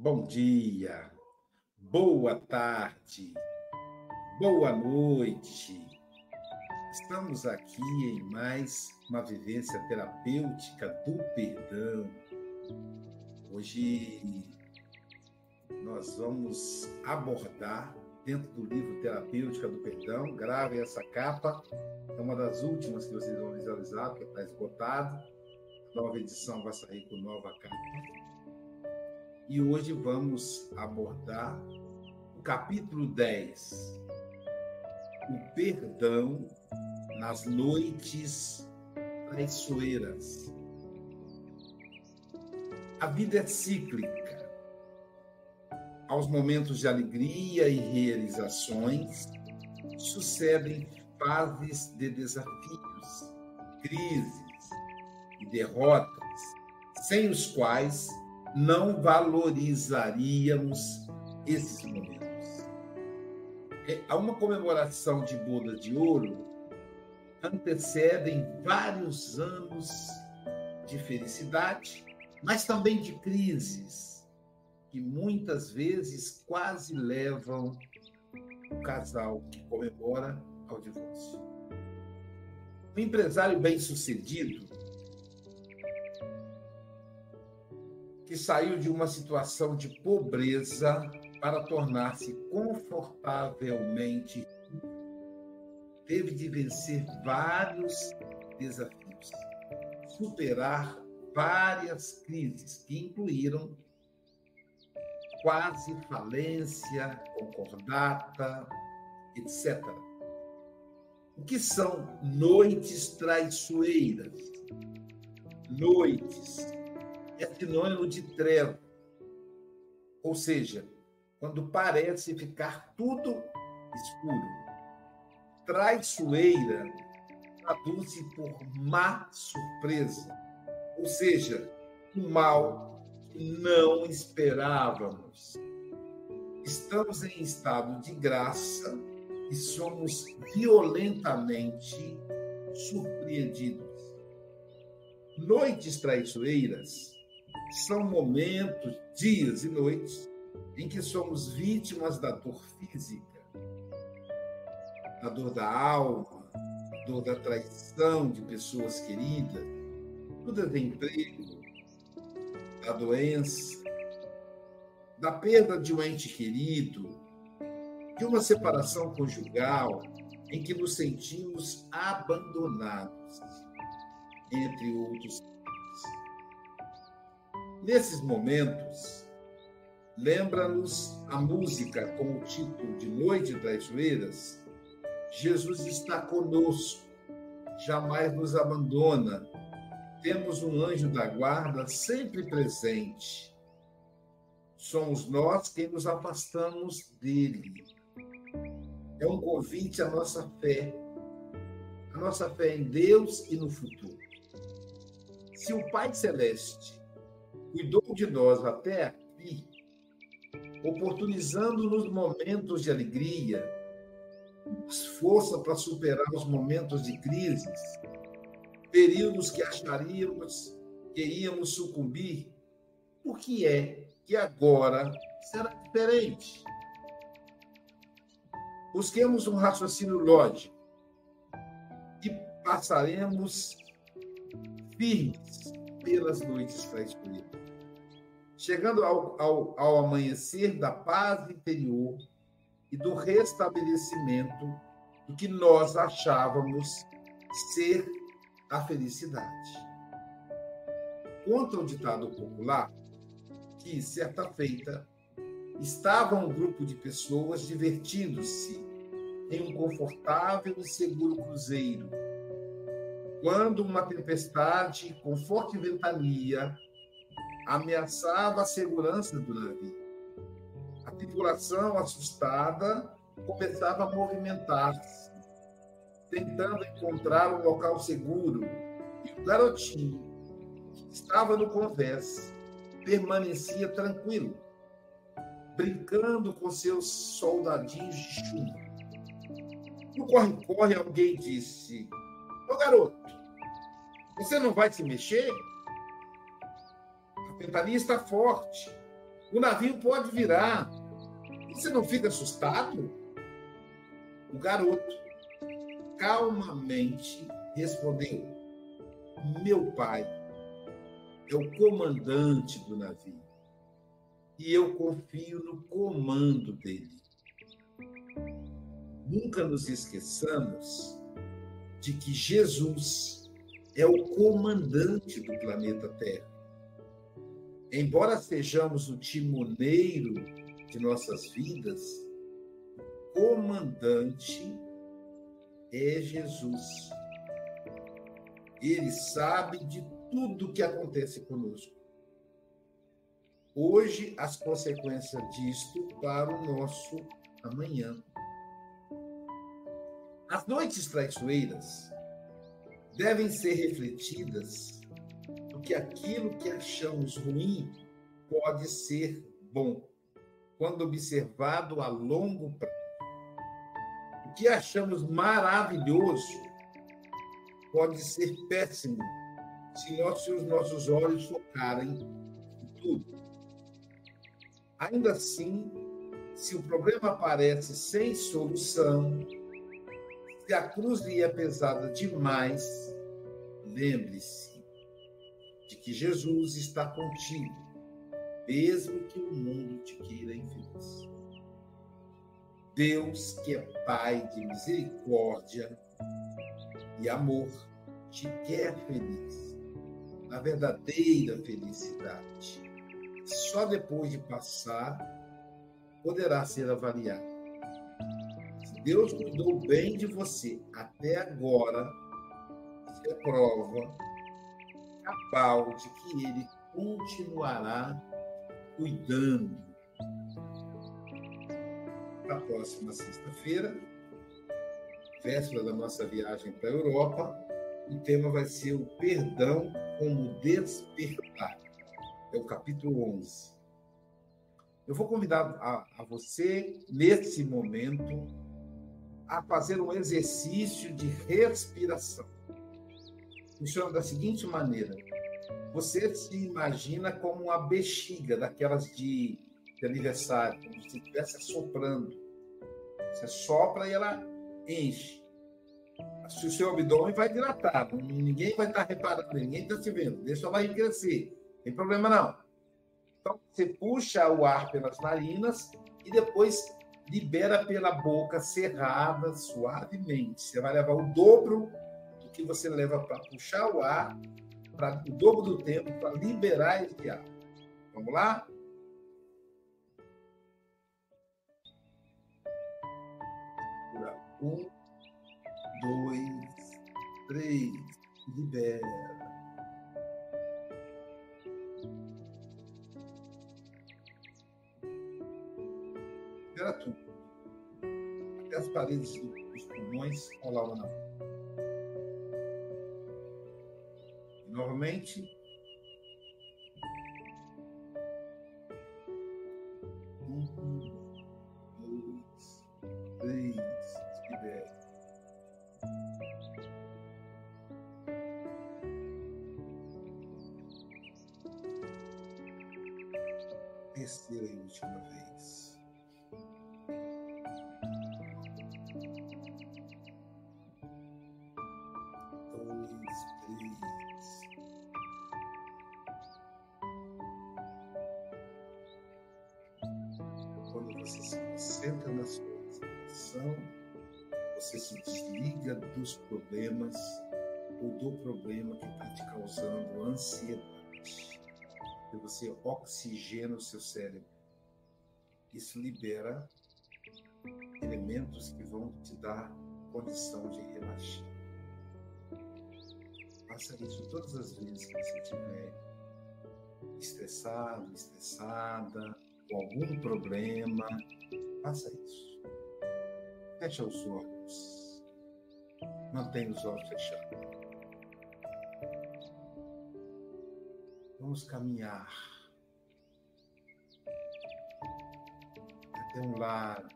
Bom dia, boa tarde, boa noite. Estamos aqui em mais uma vivência terapêutica do perdão. Hoje nós vamos abordar dentro do livro Terapêutica do Perdão. Grave essa capa, é uma das últimas que vocês vão visualizar, porque está esgotado. A nova edição vai sair com nova capa. E hoje vamos abordar o capítulo 10, o perdão nas noites traiçoeiras. A vida é cíclica. Aos momentos de alegria e realizações, sucedem fases de desafios, crises e derrotas, sem os quais não valorizaríamos esses momentos. É, a uma comemoração de boda de ouro antecedem vários anos de felicidade, mas também de crises, que muitas vezes quase levam o casal que comemora ao divórcio. Um empresário bem-sucedido que saiu de uma situação de pobreza para tornar-se confortavelmente teve de vencer vários desafios, superar várias crises que incluíram quase falência, concordata, etc. O que são noites traiçoeiras? Noites é sinônimo de treva, ou seja, quando parece ficar tudo escuro traiçoeira traduz-se por má surpresa, ou seja, um mal que não esperávamos. Estamos em estado de graça e somos violentamente surpreendidos. Noites traiçoeiras são momentos, dias e noites em que somos vítimas da dor física, a dor da alma, a dor da traição de pessoas queridas, tudo é emprego, da doença, da perda de um ente querido, de uma separação conjugal em que nos sentimos abandonados, entre outros. Nesses momentos, lembra-nos a música com o título de Noite das Joelhas, Jesus está conosco, jamais nos abandona. Temos um anjo da guarda sempre presente. Somos nós quem nos afastamos dele. É um convite à nossa fé, a nossa fé em Deus e no futuro. Se o Pai Celeste cuidou de nós até aqui, oportunizando-nos momentos de alegria, força para superar os momentos de crises, períodos que acharíamos que íamos sucumbir, por que é que agora será diferente? Busquemos um raciocínio lógico e passaremos firmes pelas noites traiçoeiras. Chegando ao, ao, ao amanhecer da paz interior, e do restabelecimento do que nós achávamos ser a felicidade. Conta o ditado popular que, certa feita, estava um grupo de pessoas divertindo-se em um confortável e seguro cruzeiro, quando uma tempestade com forte ventania ameaçava a segurança do navio. A tripulação, assustada, começava a movimentar-se, tentando encontrar um local seguro. E o garotinho, que estava no convés, permanecia tranquilo, brincando com seus soldadinhos de chuva. No corre-corre, alguém disse: Ô garoto, você não vai se mexer? Ventania está forte O navio pode virar. Você não fica assustado? O garoto calmamente respondeu: Meu pai é o comandante do navio e eu confio no comando dele. Nunca nos esqueçamos de que Jesus é o comandante do planeta Terra. Embora sejamos o timoneiro de nossas vidas, o comandante é Jesus. Ele sabe de tudo o que acontece conosco. Hoje, as consequências disto para o nosso amanhã. As noites traiçoeiras devem ser refletidas porque aquilo que achamos ruim pode ser bom, quando observado a longo prazo. O que achamos maravilhoso pode ser péssimo se os nossos olhos focarem em tudo. Ainda assim, se o problema aparece sem solução, se a cruz lhe é pesada demais, lembre-se de que Jesus está contigo, mesmo que o mundo te queira infeliz. Deus, que é Pai de misericórdia e amor, te quer feliz, na verdadeira felicidade. Só depois de passar poderá ser avaliado. Deus cuidou bem de você até agora, isso é prova cabal de que Ele continuará cuidando. Na próxima sexta-feira, véspera da nossa viagem para a Europa, o tema vai ser o perdão como despertar. É o capítulo 11. Eu vou convidar a, a você, nesse momento, a fazer um exercício de respiração. Funciona da seguinte maneira: você se imagina como uma bexiga daquelas de, de aniversário, como se estivesse soprando. Você sopra e ela enche. Se o seu abdômen vai dilatar, ninguém vai estar reparando, ninguém está se vendo, deixa sua barriga crescer. Não tem problema não. Então, você puxa o ar pelas narinas e depois libera pela boca cerrada, suavemente. Você vai levar o dobro do que você leva para puxar o ar, para o dobro do tempo para liberar esse ar. Vamos lá? Um, dois, três, libera. Libera tudo as paredes dos pulmões rolavam na E, novamente. Problemas ou do problema que está te causando ansiedade. E você oxigena o seu cérebro. Isso libera elementos que vão te dar condição de relaxar. Faça isso todas as vezes que você estiver estressado, estressada, com algum problema, faça isso. Feche os olhos. Mantenha os olhos fechados. Vamos caminhar até um lago,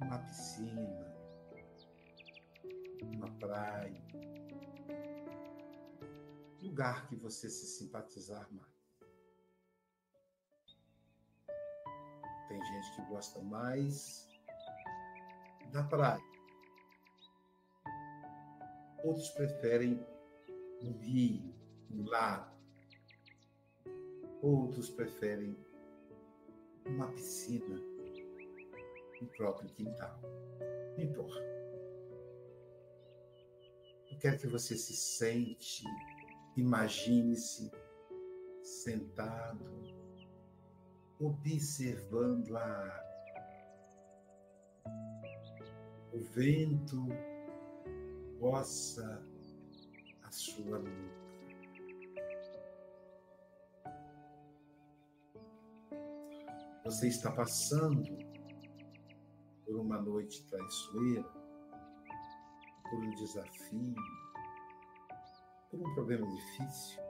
uma piscina, uma praia. lugar que você se simpatizar mais. Tem gente que gosta mais da praia. Outros preferem um rio, um lago. Outros preferem uma piscina no próprio quintal. Não importa. Eu quero que você se sente, imagine-se sentado, observando a água. O vento roça a sua nuca. Você está passando por uma noite traiçoeira, por um desafio, por um problema difícil.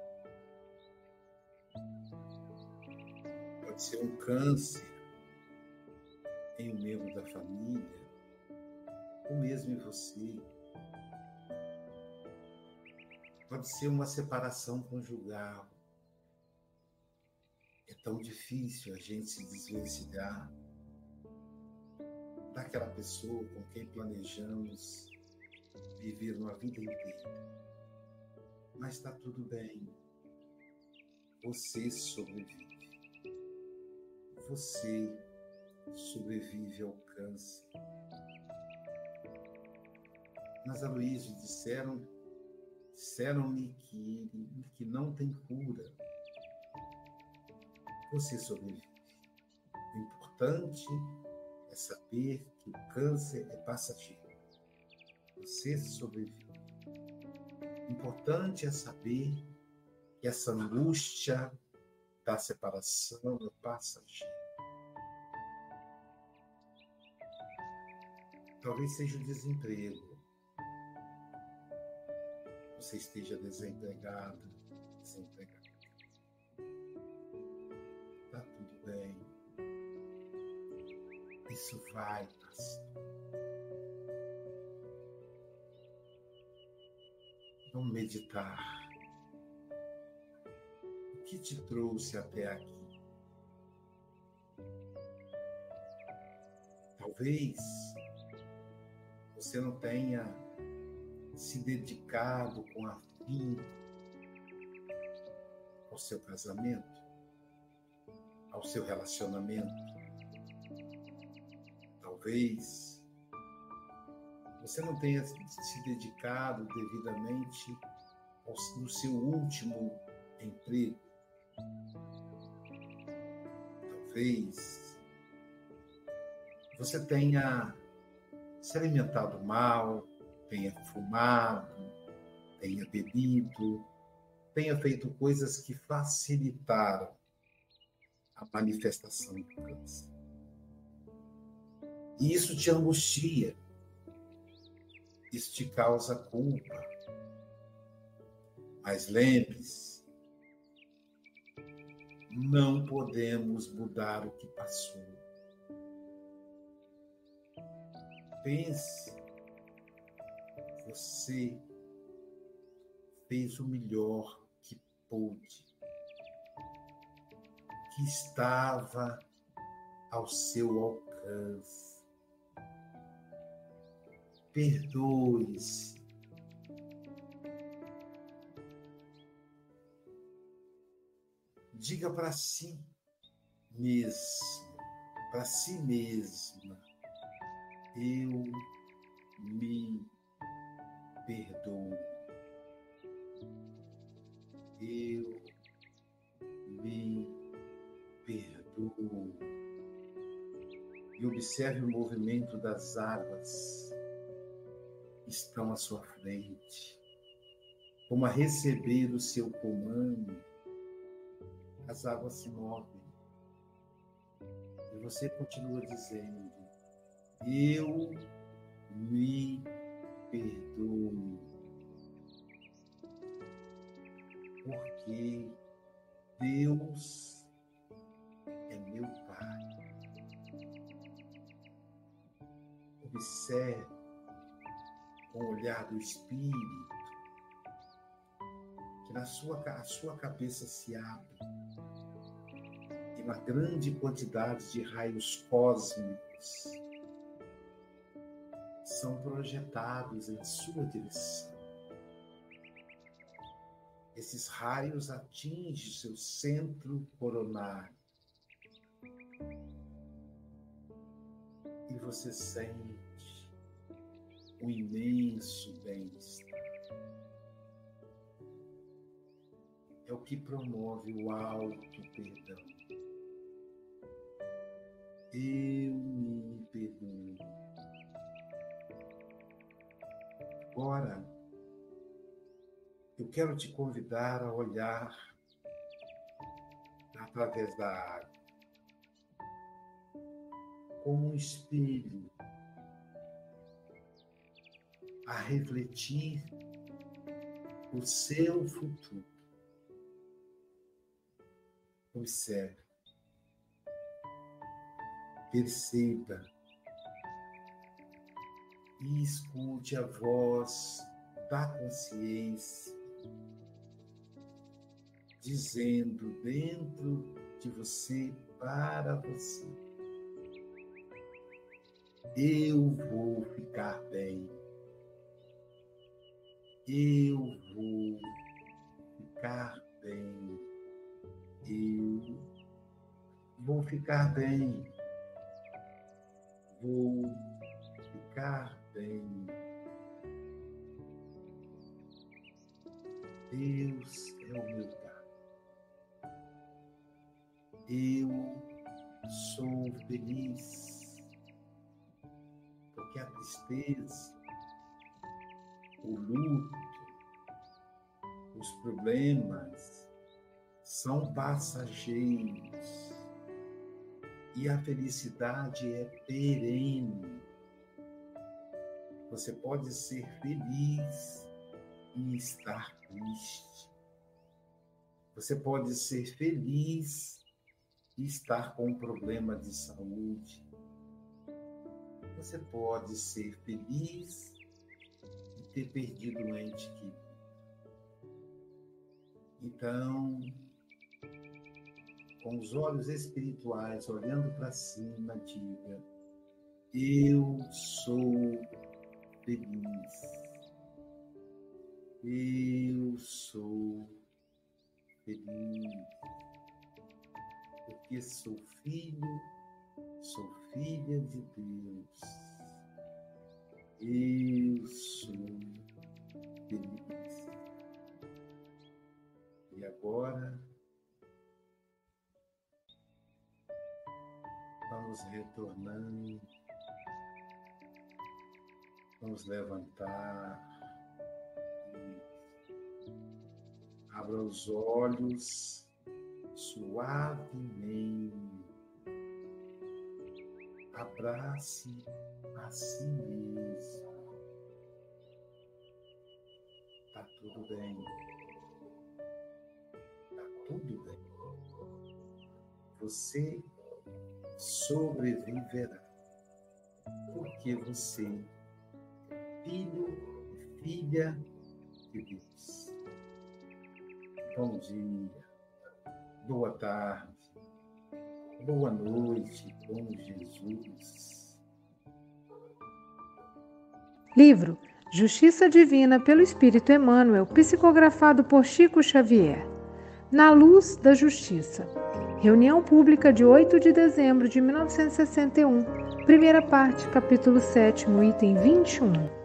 Pode ser um câncer em um membro da família, ou mesmo em você. Pode ser uma separação conjugal. É tão difícil a gente se desvencilhar daquela pessoa com quem planejamos viver uma vida inteira. Mas está tudo bem. Você sobrevive. Você sobrevive ao câncer. Mas Aloysio disseram disseram-me que, que não tem cura. Você sobrevive. O importante é saber que o câncer é passageiro. Você sobrevive. O importante é saber que essa angústia da separação é passageira. Talvez seja o desemprego você esteja desempregado, desempregado. Tá tudo bem. Isso vai passar. Vamos meditar. O que te trouxe até aqui? Talvez você não tenha se dedicado com afinco ao seu casamento, ao seu relacionamento. Talvez você não tenha se dedicado devidamente ao, no seu último emprego. Talvez você tenha se alimentado mal, tenha fumado, tenha bebido, tenha feito coisas que facilitaram a manifestação do câncer. E isso te angustia, isso te causa culpa. Mas lembre-se, não podemos mudar o que passou. Pense você fez o melhor que pôde, que estava ao seu alcance. Perdoe-se. Diga para si mesmo, para si mesma, eu me perdoo. Eu me perdoo. E observe o movimento das águas estão à sua frente. Como a receber o seu comando, as águas se movem. E você continua dizendo: Eu me perdoe. Porque Deus é meu Pai. Observe com o olhar do Espírito que na sua, a sua cabeça se abre e uma grande quantidade de raios cósmicos são projetados em sua direção. Esses raios atingem seu centro coronário. E você sente um imenso bem-estar. É o que promove o alto perdão. Eu me perdoo. Agora, eu quero te convidar a olhar através da água, como um espelho, a refletir o seu futuro. Observe, perceba e escute a voz da consciência dizendo dentro de você para você: Eu vou ficar bem. Eu vou ficar bem. Eu vou ficar bem. Vou ficar bem. Deus é o meu Pai. Eu sou feliz, porque a tristeza, o luto, os problemas são passageiros e a felicidade é perene. Você pode ser feliz e estar triste. Você pode ser feliz e estar com um problema de saúde. Você pode ser feliz e ter perdido um ente querido. Então, com os olhos espirituais olhando para cima, diga: Eu sou feliz. Eu sou feliz porque sou filho, sou filha de Deus. Eu sou feliz. E agora, vamos retornando, vamos levantar. Abra os olhos suavemente. Abrace a si mesmo. Tá tudo bem. Tá tudo bem. Você sobreviverá. Porque você filho e filha de Deus. Bom dia boa tarde, boa noite com Jesus. Livro Justiça Divina pelo Espírito Emmanuel, psicografado por Chico Xavier. Na Luz da Justiça. Reunião pública de 8 de dezembro de 1961. Primeira parte, capítulo 7, item 21.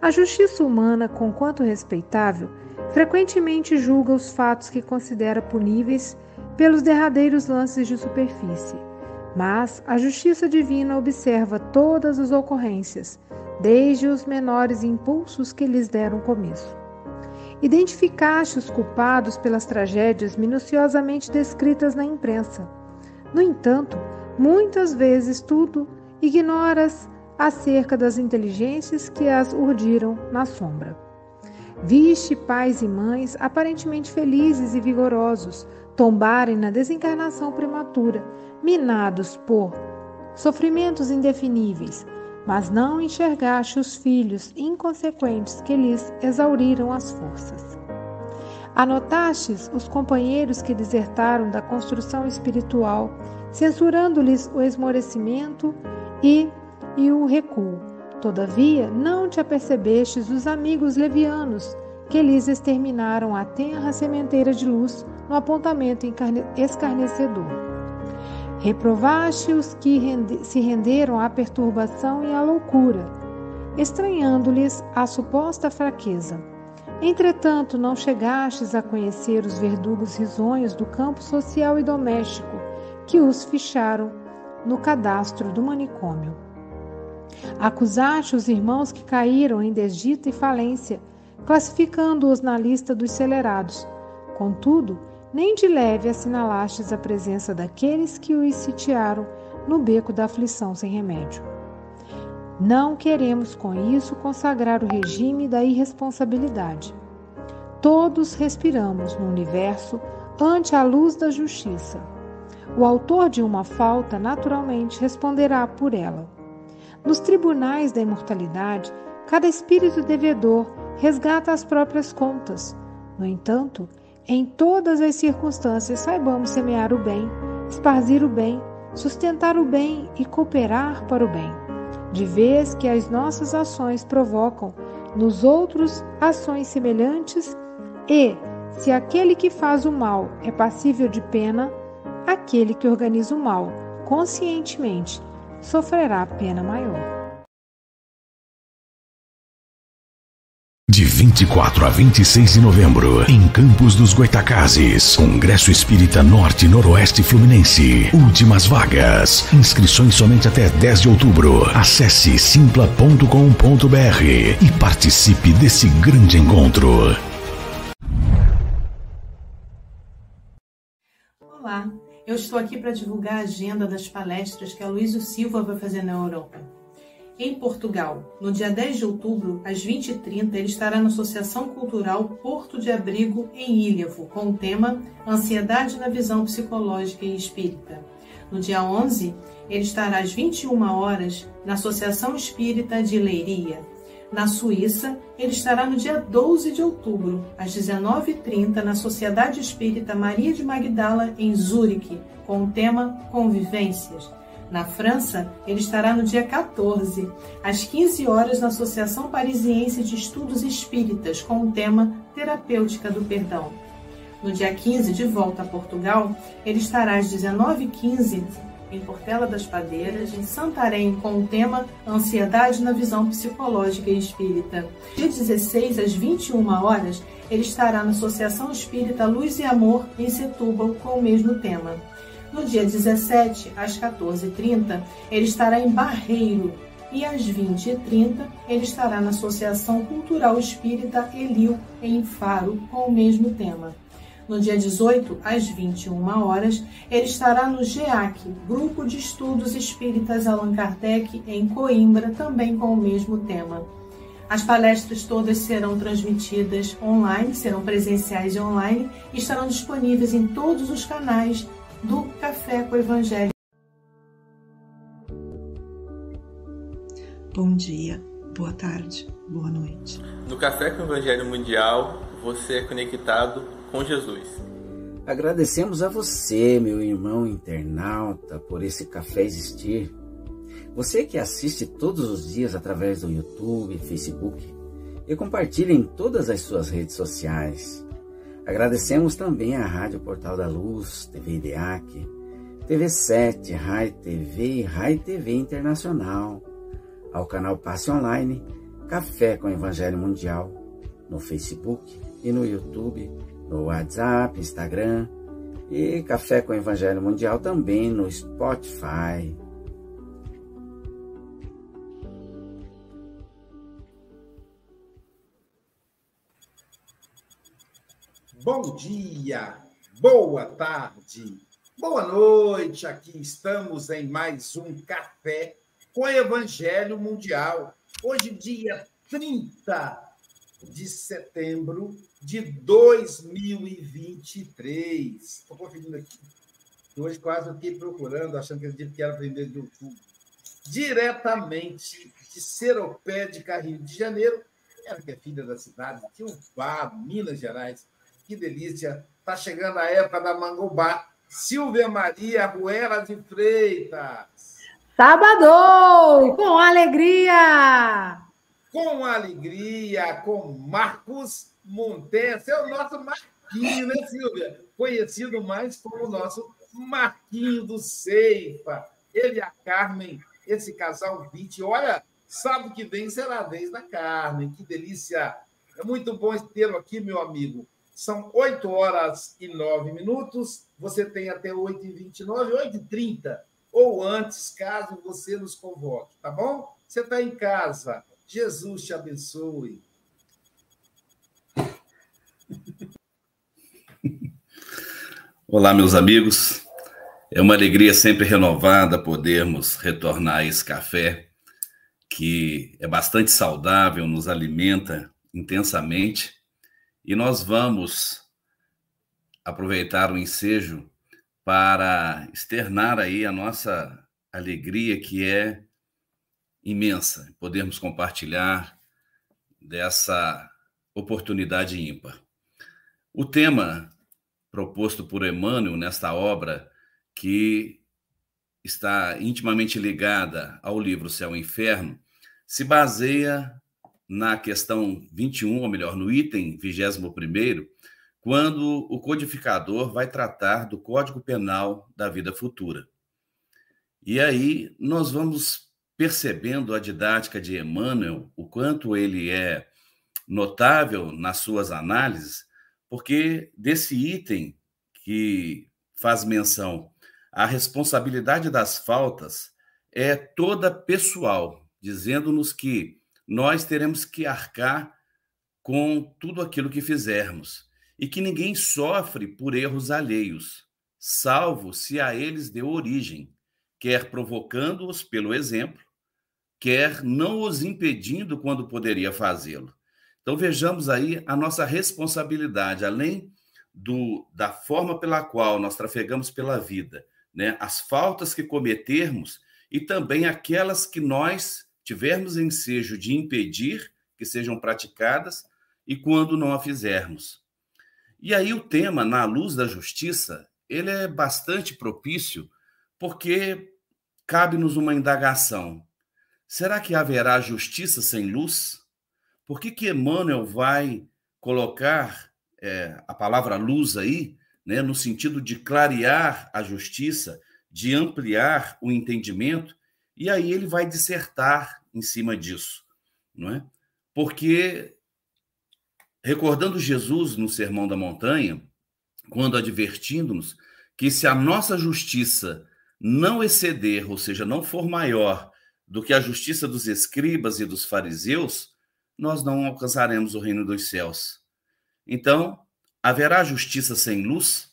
A justiça humana, conquanto respeitável, frequentemente julga os fatos que considera puníveis pelos derradeiros lances de superfície. Mas a justiça divina observa todas as ocorrências, desde os menores impulsos que lhes deram começo. Identificaste os culpados pelas tragédias minuciosamente descritas na imprensa. No entanto, muitas vezes tudo ignoras acerca das inteligências que as urdiram na sombra. Viste pais e mães aparentemente felizes e vigorosos, tombarem na desencarnação prematura, minados por sofrimentos indefiníveis, mas não enxergaste os filhos inconsequentes que lhes exauriram as forças. Anotastes os companheiros que desertaram da construção espiritual, censurando-lhes o esmorecimento e, e o recuo. Todavia, não te apercebestes dos amigos levianos que lhes exterminaram a tenra sementeira de luz no apontamento escarnecedor. Reprovaste os que rende se renderam à perturbação e à loucura, estranhando-lhes a suposta fraqueza. Entretanto, não chegastes a conhecer os verdugos risonhos do campo social e doméstico que os ficharam no cadastro do manicômio. Acusaste os irmãos que caíram em desdita e falência, classificando-os na lista dos celerados. Contudo, nem de leve assinalastes a presença daqueles que os sitiaram no beco da aflição sem remédio. Não queremos com isso consagrar o regime da irresponsabilidade. Todos respiramos no universo ante a luz da justiça. O autor de uma falta naturalmente responderá por ela. Nos tribunais da imortalidade, cada espírito devedor resgata as próprias contas. No entanto, em todas as circunstâncias, saibamos semear o bem, esparzir o bem, sustentar o bem e cooperar para o bem, de vez que as nossas ações provocam nos outros ações semelhantes e, se aquele que faz o mal é passível de pena, aquele que organiza o mal conscientemente sofrerá pena maior. De 24 a 26 de novembro, em Campos dos Goitacazes, Congresso Espírita Norte Noroeste Fluminense. Últimas vagas. Inscrições somente até 10 de outubro. Acesse simpla.com.br e participe desse grande encontro. Olá, eu estou aqui para divulgar a agenda das palestras que a Luísa Silva vai fazer na Europa. Em Portugal, no dia 10 de outubro, às 20h30, ele estará na Associação Cultural Porto de Abrigo, em Ilhavo, com o tema Ansiedade na Visão Psicológica e Espírita. No dia 11, ele estará às 21 horas na Associação Espírita de Leiria. Na Suíça, ele estará no dia 12 de outubro, às 19h30, na Sociedade Espírita Maria de Magdala, em Zurique, com o tema Convivências. Na França, ele estará no dia 14, às 15 horas, na Associação Parisiense de Estudos Espíritas, com o tema Terapêutica do Perdão. No dia 15, de volta a Portugal, ele estará às 19h15 em Portela das Padeiras, em Santarém, com o tema Ansiedade na Visão Psicológica e Espírita. Dia 16, às 21 horas, ele estará na Associação Espírita Luz e Amor, em Setúbal, com o mesmo tema. No dia 17, às 14h30, ele estará em Barreiro e às 20h30 ele estará na Associação Cultural Espírita Elil, em Faro, com o mesmo tema. No dia 18, às 21 horas, ele estará no GEAC, Grupo de Estudos Espíritas Allan Kardec, em Coimbra, também com o mesmo tema. As palestras todas serão transmitidas online, serão presenciais e online, e estarão disponíveis em todos os canais do Café com o Evangelho. Bom dia, boa tarde, boa noite. No Café com o Evangelho Mundial, você é conectado com Jesus. Agradecemos a você, meu irmão internauta, por esse café existir. Você que assiste todos os dias através do YouTube, Facebook e compartilha em todas as suas redes sociais. Agradecemos também à Rádio Portal da Luz, TV IDEAC, TV7, Rai TV e Rai TV Internacional, ao canal Passe Online, Café com Evangelho Mundial, no Facebook e no YouTube, no WhatsApp, Instagram e Café com Evangelho Mundial também no Spotify. Bom dia, boa tarde, boa noite. Aqui estamos em mais um café com Evangelho Mundial. Hoje, dia 30 de setembro de 2023. Estou conferindo aqui. Hoje quase eu fiquei procurando, achando que ele era aprender de outubro. Diretamente de Seropédica, Rio de Janeiro. Ela que é filha da cidade, de Urbado, Minas Gerais que delícia. Está chegando a época da mangobá. Silvia Maria Ruela de Freitas. Sábado, com alegria! Com alegria, com Marcos Montes. É o nosso Marquinho, né, Silvia? Conhecido mais como o nosso Marquinho do Ceifa. Ele e a Carmen, esse casal 20. Olha, sábado que vem será a vez da Carmen. Que delícia! É muito bom tê-lo aqui, meu amigo. São 8 horas e 9 minutos. Você tem até 8h29, 8h30, ou antes, caso você nos convoque, tá bom? Você está em casa. Jesus te abençoe. Olá, meus amigos. É uma alegria sempre renovada podermos retornar a esse café que é bastante saudável, nos alimenta intensamente. E nós vamos aproveitar o ensejo para externar aí a nossa alegria, que é imensa, podermos compartilhar dessa oportunidade ímpar. O tema proposto por Emmanuel nesta obra, que está intimamente ligada ao livro Céu e Inferno, se baseia na questão 21, ou melhor, no item 21, quando o codificador vai tratar do Código Penal da vida futura. E aí nós vamos percebendo a didática de Emmanuel, o quanto ele é notável nas suas análises, porque desse item que faz menção à responsabilidade das faltas é toda pessoal, dizendo-nos que nós teremos que arcar com tudo aquilo que fizermos e que ninguém sofre por erros alheios, salvo se a eles deu origem, quer provocando-os pelo exemplo, quer não os impedindo quando poderia fazê-lo. Então vejamos aí a nossa responsabilidade, além do, da forma pela qual nós trafegamos pela vida, né? as faltas que cometermos e também aquelas que nós tivermos ensejo de impedir que sejam praticadas e quando não a fizermos. E aí o tema, na luz da justiça, ele é bastante propício porque cabe-nos uma indagação. Será que haverá justiça sem luz? Por que, que Emmanuel vai colocar é, a palavra luz aí, né, no sentido de clarear a justiça, de ampliar o entendimento, e aí ele vai dissertar em cima disso, não é? Porque recordando Jesus no Sermão da Montanha, quando advertindo-nos que se a nossa justiça não exceder, ou seja, não for maior do que a justiça dos escribas e dos fariseus, nós não alcançaremos o reino dos céus. Então, haverá justiça sem luz?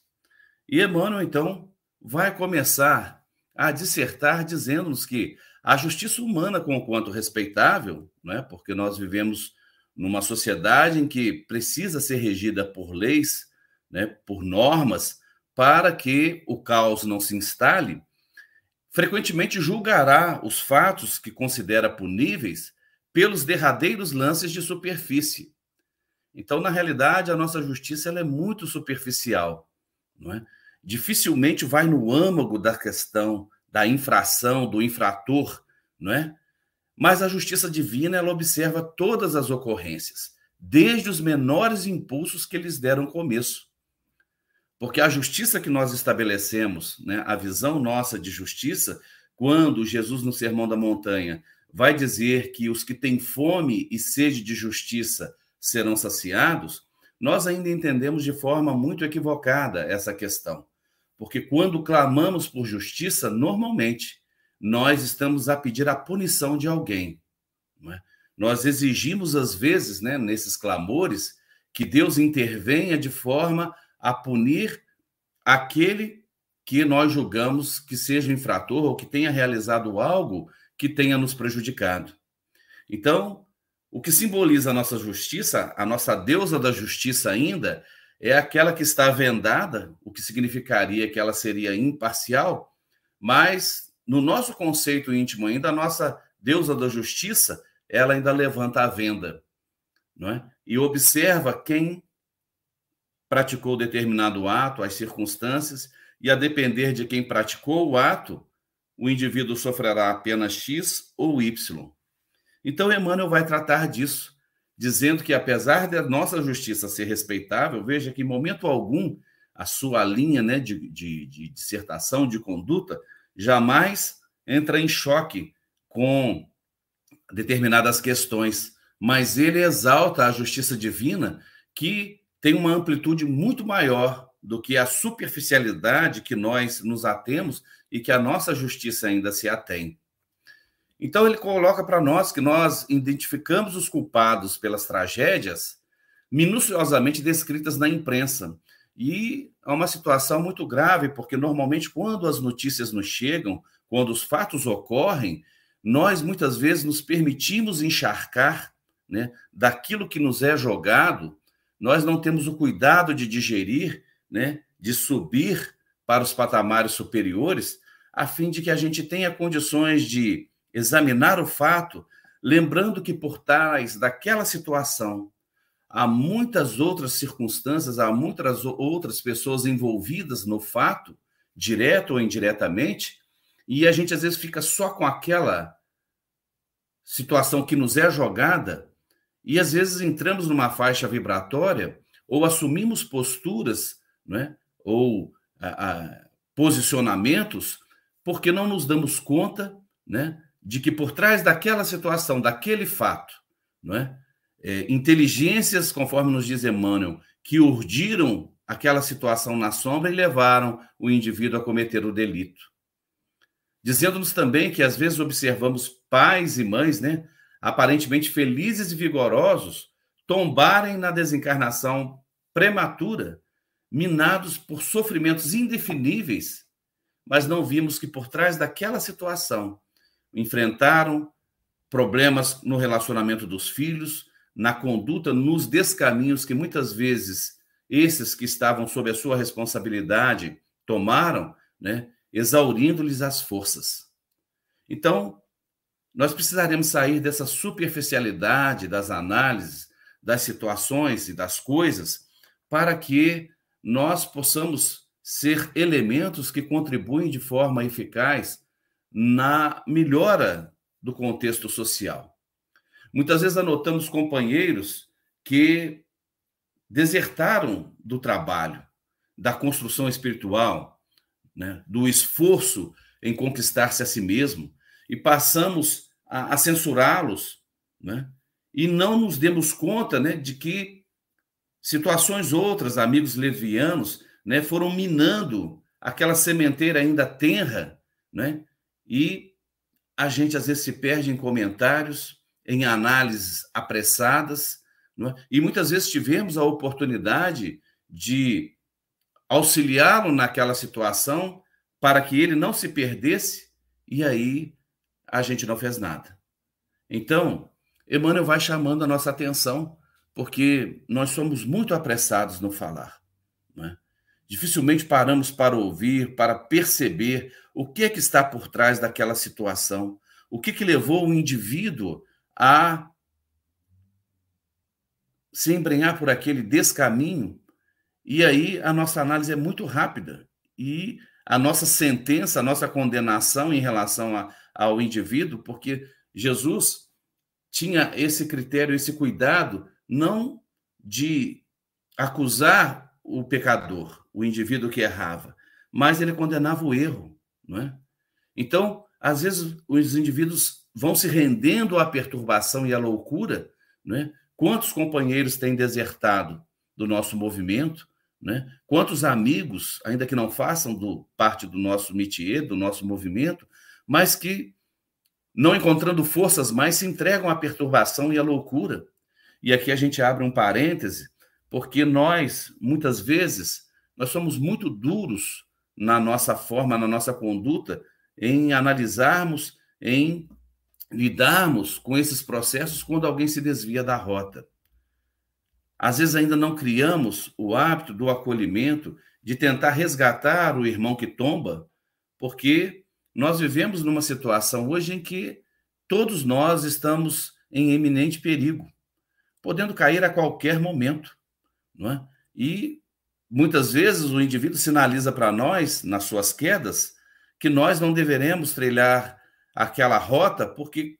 E Emmanuel, então, vai começar a dissertar dizendo-nos que a justiça humana, com quanto respeitável, né, porque nós vivemos numa sociedade em que precisa ser regida por leis, né, por normas, para que o caos não se instale, frequentemente julgará os fatos que considera puníveis pelos derradeiros lances de superfície. Então, na realidade, a nossa justiça ela é muito superficial. Não é? dificilmente vai no âmago da questão da infração, do infrator, não é? Mas a justiça divina, ela observa todas as ocorrências, desde os menores impulsos que eles deram começo. Porque a justiça que nós estabelecemos, né, a visão nossa de justiça, quando Jesus no Sermão da Montanha vai dizer que os que têm fome e sede de justiça serão saciados, nós ainda entendemos de forma muito equivocada essa questão. Porque quando clamamos por justiça, normalmente nós estamos a pedir a punição de alguém. É? Nós exigimos, às vezes, né, nesses clamores, que Deus intervenha de forma a punir aquele que nós julgamos que seja infrator ou que tenha realizado algo que tenha nos prejudicado. Então, o que simboliza a nossa justiça, a nossa deusa da justiça ainda, é aquela que está vendada, o que significaria que ela seria imparcial, mas no nosso conceito íntimo ainda, a nossa deusa da justiça, ela ainda levanta a venda, não é? E observa quem praticou determinado ato, as circunstâncias, e a depender de quem praticou o ato, o indivíduo sofrerá apenas X ou Y. Então, Emmanuel vai tratar disso, dizendo que, apesar da nossa justiça ser respeitável, veja que, em momento algum, a sua linha né, de, de, de dissertação, de conduta, jamais entra em choque com determinadas questões, mas ele exalta a justiça divina que tem uma amplitude muito maior do que a superficialidade que nós nos atemos e que a nossa justiça ainda se atém. Então ele coloca para nós que nós identificamos os culpados pelas tragédias minuciosamente descritas na imprensa. E é uma situação muito grave, porque normalmente quando as notícias nos chegam, quando os fatos ocorrem, nós muitas vezes nos permitimos encharcar né, daquilo que nos é jogado, nós não temos o cuidado de digerir, né, de subir para os patamares superiores, a fim de que a gente tenha condições de examinar o fato, lembrando que por trás daquela situação há muitas outras circunstâncias, há muitas outras pessoas envolvidas no fato, direto ou indiretamente, e a gente às vezes fica só com aquela situação que nos é jogada, e às vezes entramos numa faixa vibratória ou assumimos posturas, né, ou a, a, posicionamentos, porque não nos damos conta né, de que por trás daquela situação, daquele fato, não é? é inteligências, conforme nos diz Emmanuel, que urdiram aquela situação na sombra e levaram o indivíduo a cometer o delito dizendo-nos também que às vezes observamos pais e mães, né, aparentemente felizes e vigorosos, tombarem na desencarnação prematura, minados por sofrimentos indefiníveis, mas não vimos que por trás daquela situação enfrentaram problemas no relacionamento dos filhos, na conduta, nos descaminhos que muitas vezes esses que estavam sob a sua responsabilidade tomaram, né? exaurindo-lhes as forças. Então, nós precisaremos sair dessa superficialidade das análises, das situações e das coisas, para que nós possamos ser elementos que contribuem de forma eficaz na melhora do contexto social. Muitas vezes anotamos companheiros que desertaram do trabalho, da construção espiritual, né, do esforço em conquistar-se a si mesmo, e passamos a, a censurá-los, né, e não nos demos conta né, de que situações outras, amigos levianos, né, foram minando aquela sementeira ainda tenra, né, e a gente às vezes se perde em comentários, em análises apressadas, é? e muitas vezes tivemos a oportunidade de auxiliá-lo naquela situação para que ele não se perdesse, e aí a gente não fez nada. Então, Emmanuel vai chamando a nossa atenção, porque nós somos muito apressados no falar. Né? Dificilmente paramos para ouvir, para perceber o que é que está por trás daquela situação, o que, que levou o indivíduo a se embrenhar por aquele descaminho e aí a nossa análise é muito rápida e a nossa sentença, a nossa condenação em relação a, ao indivíduo, porque Jesus tinha esse critério, esse cuidado, não de acusar o pecador, o indivíduo que errava, mas ele condenava o erro, não é? Então, às vezes os indivíduos vão se rendendo à perturbação e à loucura, não é? Quantos companheiros têm desertado do nosso movimento né? Quantos amigos, ainda que não façam do, parte do nosso métier, do nosso movimento, mas que, não encontrando forças mais, se entregam à perturbação e à loucura. E aqui a gente abre um parêntese, porque nós, muitas vezes, nós somos muito duros na nossa forma, na nossa conduta, em analisarmos, em lidarmos com esses processos quando alguém se desvia da rota. Às vezes ainda não criamos o hábito do acolhimento, de tentar resgatar o irmão que tomba, porque nós vivemos numa situação hoje em que todos nós estamos em eminente perigo, podendo cair a qualquer momento, não é? E muitas vezes o indivíduo sinaliza para nós, nas suas quedas, que nós não deveremos trilhar aquela rota porque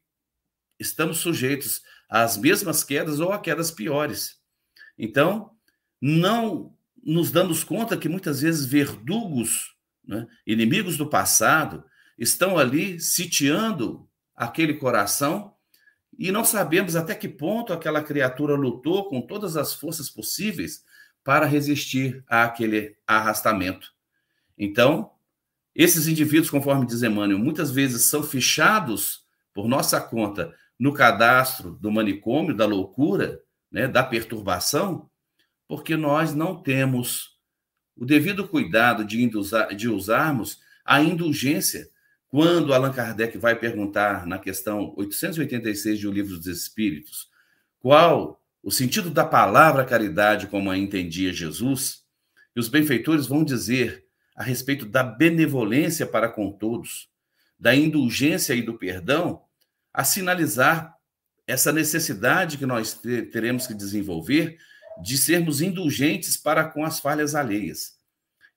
estamos sujeitos às mesmas quedas ou a quedas piores. Então, não nos damos conta que muitas vezes verdugos, né, inimigos do passado, estão ali sitiando aquele coração e não sabemos até que ponto aquela criatura lutou com todas as forças possíveis para resistir àquele arrastamento. Então, esses indivíduos, conforme diz Emmanuel, muitas vezes são fichados por nossa conta no cadastro do manicômio, da loucura, né, da perturbação, porque nós não temos o devido cuidado de, induzar, de usarmos a indulgência. Quando Allan Kardec vai perguntar na questão 886 de O Livro dos Espíritos qual o sentido da palavra caridade como a entendia Jesus, e os benfeitores vão dizer a respeito da benevolência para com todos, da indulgência e do perdão, a sinalizar essa necessidade que nós teremos que desenvolver de sermos indulgentes para com as falhas alheias.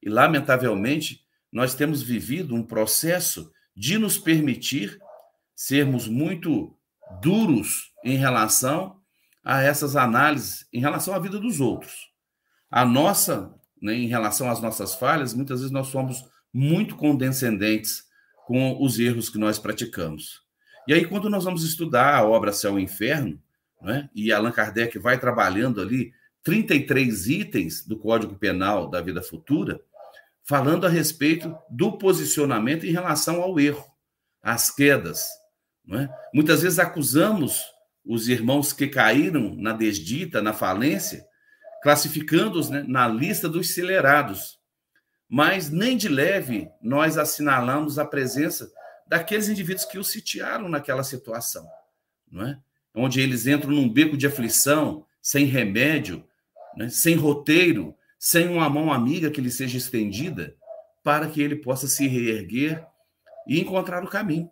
E, lamentavelmente, nós temos vivido um processo de nos permitir sermos muito duros em relação a essas análises, em relação à vida dos outros. A nossa, né, em relação às nossas falhas, muitas vezes nós somos muito condescendentes com os erros que nós praticamos. E aí, quando nós vamos estudar a obra Céu e Inferno, né, e Allan Kardec vai trabalhando ali 33 itens do Código Penal da Vida Futura, falando a respeito do posicionamento em relação ao erro, às quedas. É? Muitas vezes acusamos os irmãos que caíram na desdita, na falência, classificando-os né, na lista dos acelerados. Mas nem de leve nós assinalamos a presença daqueles indivíduos que o sitiaram naquela situação, não é? Onde eles entram num beco de aflição, sem remédio, né, sem roteiro, sem uma mão amiga que lhe seja estendida, para que ele possa se reerguer e encontrar o caminho.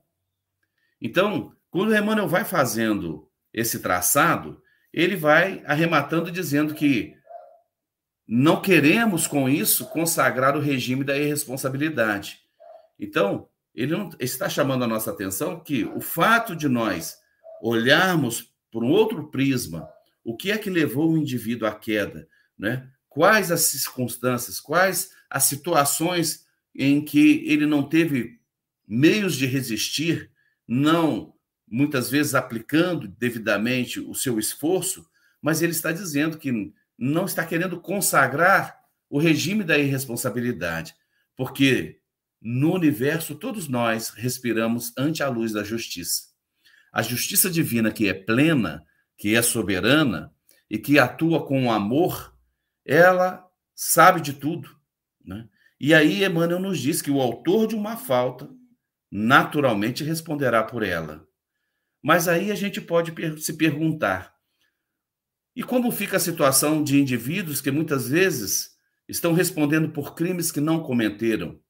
Então, quando Emmanuel vai fazendo esse traçado, ele vai arrematando dizendo que não queremos com isso consagrar o regime da irresponsabilidade. Então, ele não está chamando a nossa atenção que o fato de nós olharmos por um outro prisma o que é que levou o indivíduo à queda? Né? Quais as circunstâncias, quais as situações em que ele não teve meios de resistir, não muitas vezes aplicando devidamente o seu esforço, mas ele está dizendo que não está querendo consagrar o regime da irresponsabilidade, porque no universo todos nós respiramos ante a luz da justiça. A justiça divina que é plena, que é soberana e que atua com amor, ela sabe de tudo. Né? E aí Emmanuel nos diz que o autor de uma falta naturalmente responderá por ela. Mas aí a gente pode se perguntar: e como fica a situação de indivíduos que muitas vezes estão respondendo por crimes que não cometeram?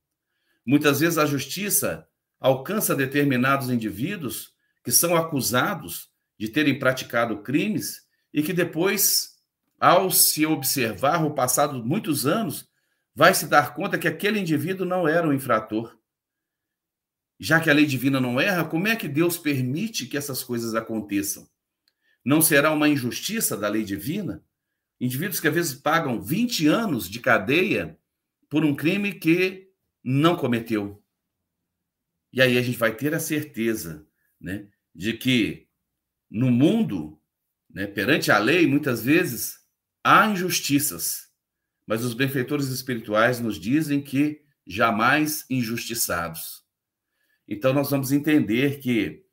Muitas vezes a justiça alcança determinados indivíduos que são acusados de terem praticado crimes e que depois, ao se observar o passado de muitos anos, vai se dar conta que aquele indivíduo não era um infrator. Já que a lei divina não erra, como é que Deus permite que essas coisas aconteçam? Não será uma injustiça da lei divina? Indivíduos que às vezes pagam 20 anos de cadeia por um crime que não cometeu. E aí a gente vai ter a certeza né, de que no mundo, né, perante a lei, muitas vezes há injustiças, mas os benfeitores espirituais nos dizem que jamais injustiçados. Então, nós vamos entender que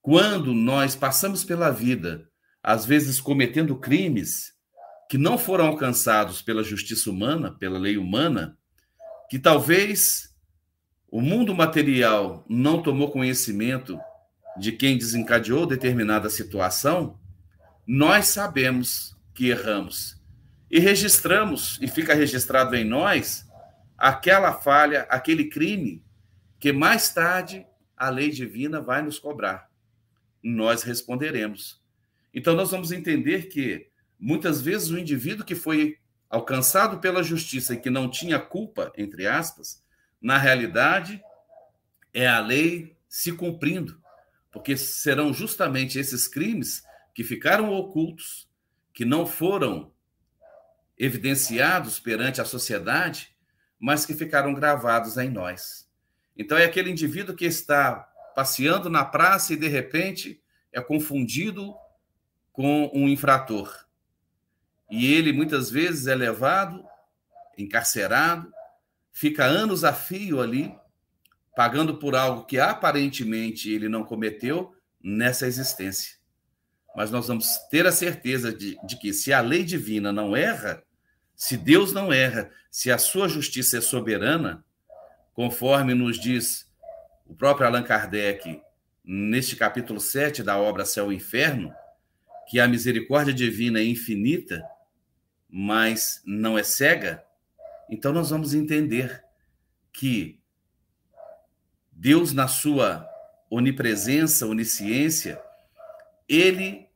quando nós passamos pela vida, às vezes cometendo crimes que não foram alcançados pela justiça humana, pela lei humana, que talvez o mundo material não tomou conhecimento de quem desencadeou determinada situação, nós sabemos que erramos e registramos, e fica registrado em nós, aquela falha, aquele crime que mais tarde a lei divina vai nos cobrar. Nós responderemos. Então, nós vamos entender que muitas vezes o indivíduo que foi alcançado pela justiça e que não tinha culpa, entre aspas, na realidade é a lei se cumprindo, porque serão justamente esses crimes que ficaram ocultos, que não foram evidenciados perante a sociedade, mas que ficaram gravados em nós. Então é aquele indivíduo que está passeando na praça e de repente é confundido com um infrator. E ele muitas vezes é levado, encarcerado, fica anos a fio ali, pagando por algo que aparentemente ele não cometeu nessa existência. Mas nós vamos ter a certeza de, de que se a lei divina não erra, se Deus não erra, se a sua justiça é soberana, conforme nos diz o próprio Allan Kardec neste capítulo 7 da obra Céu e Inferno, que a misericórdia divina é infinita, mas não é cega, então nós vamos entender que Deus, na sua onipresença, onisciência, ele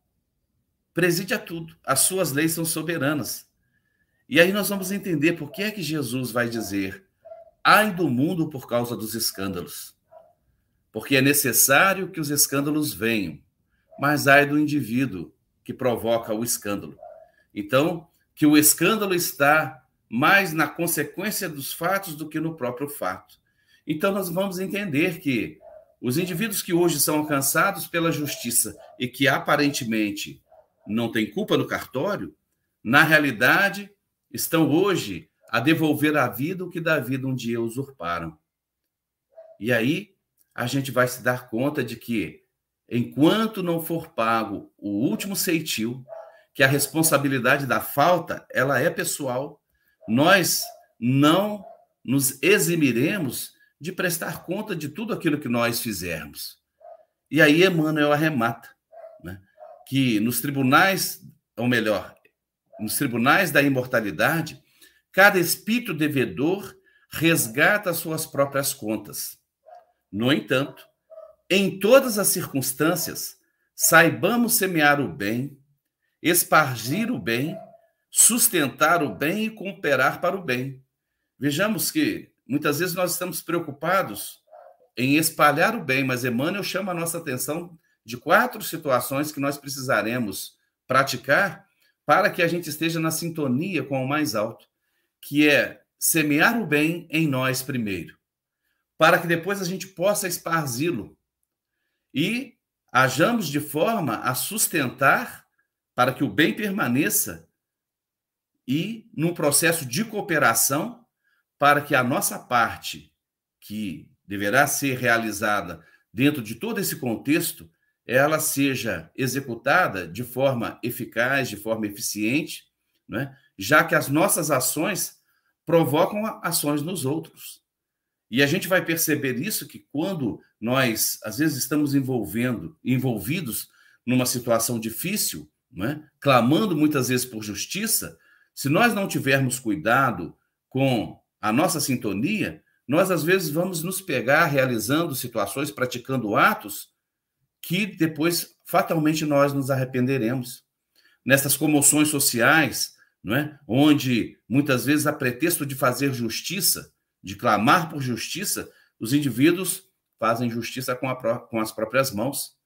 preside a tudo. As suas leis são soberanas. E aí nós vamos entender por que é que Jesus vai dizer: ai do mundo por causa dos escândalos. Porque é necessário que os escândalos venham, mas ai do indivíduo que provoca o escândalo. Então, que o escândalo está mais na consequência dos fatos do que no próprio fato. Então, nós vamos entender que os indivíduos que hoje são alcançados pela justiça e que aparentemente não têm culpa no cartório, na realidade, estão hoje a devolver à vida o que da vida um dia usurparam. E aí a gente vai se dar conta de que, enquanto não for pago o último ceitil, que a responsabilidade da falta ela é pessoal, nós não nos eximiremos de prestar conta de tudo aquilo que nós fizermos. E aí Emmanuel arremata, né, que nos tribunais, ou melhor, nos tribunais da imortalidade, cada espírito devedor resgata suas próprias contas. No entanto, em todas as circunstâncias, saibamos semear o bem, espargir o bem, sustentar o bem e cooperar para o bem. Vejamos que muitas vezes nós estamos preocupados em espalhar o bem, mas Emmanuel chama a nossa atenção de quatro situações que nós precisaremos praticar para que a gente esteja na sintonia com o mais alto, que é semear o bem em nós primeiro, para que depois a gente possa esparzi-lo e hajamos de forma a sustentar para que o bem permaneça e num processo de cooperação para que a nossa parte, que deverá ser realizada dentro de todo esse contexto, ela seja executada de forma eficaz, de forma eficiente, né? já que as nossas ações provocam ações nos outros. E a gente vai perceber isso que quando nós, às vezes, estamos envolvendo, envolvidos numa situação difícil, né? clamando muitas vezes por justiça, se nós não tivermos cuidado com a nossa sintonia, nós às vezes vamos nos pegar realizando situações, praticando atos que depois fatalmente nós nos arrependeremos. Nessas comoções sociais, não é? onde muitas vezes a pretexto de fazer justiça, de clamar por justiça, os indivíduos fazem justiça com, a, com as próprias mãos.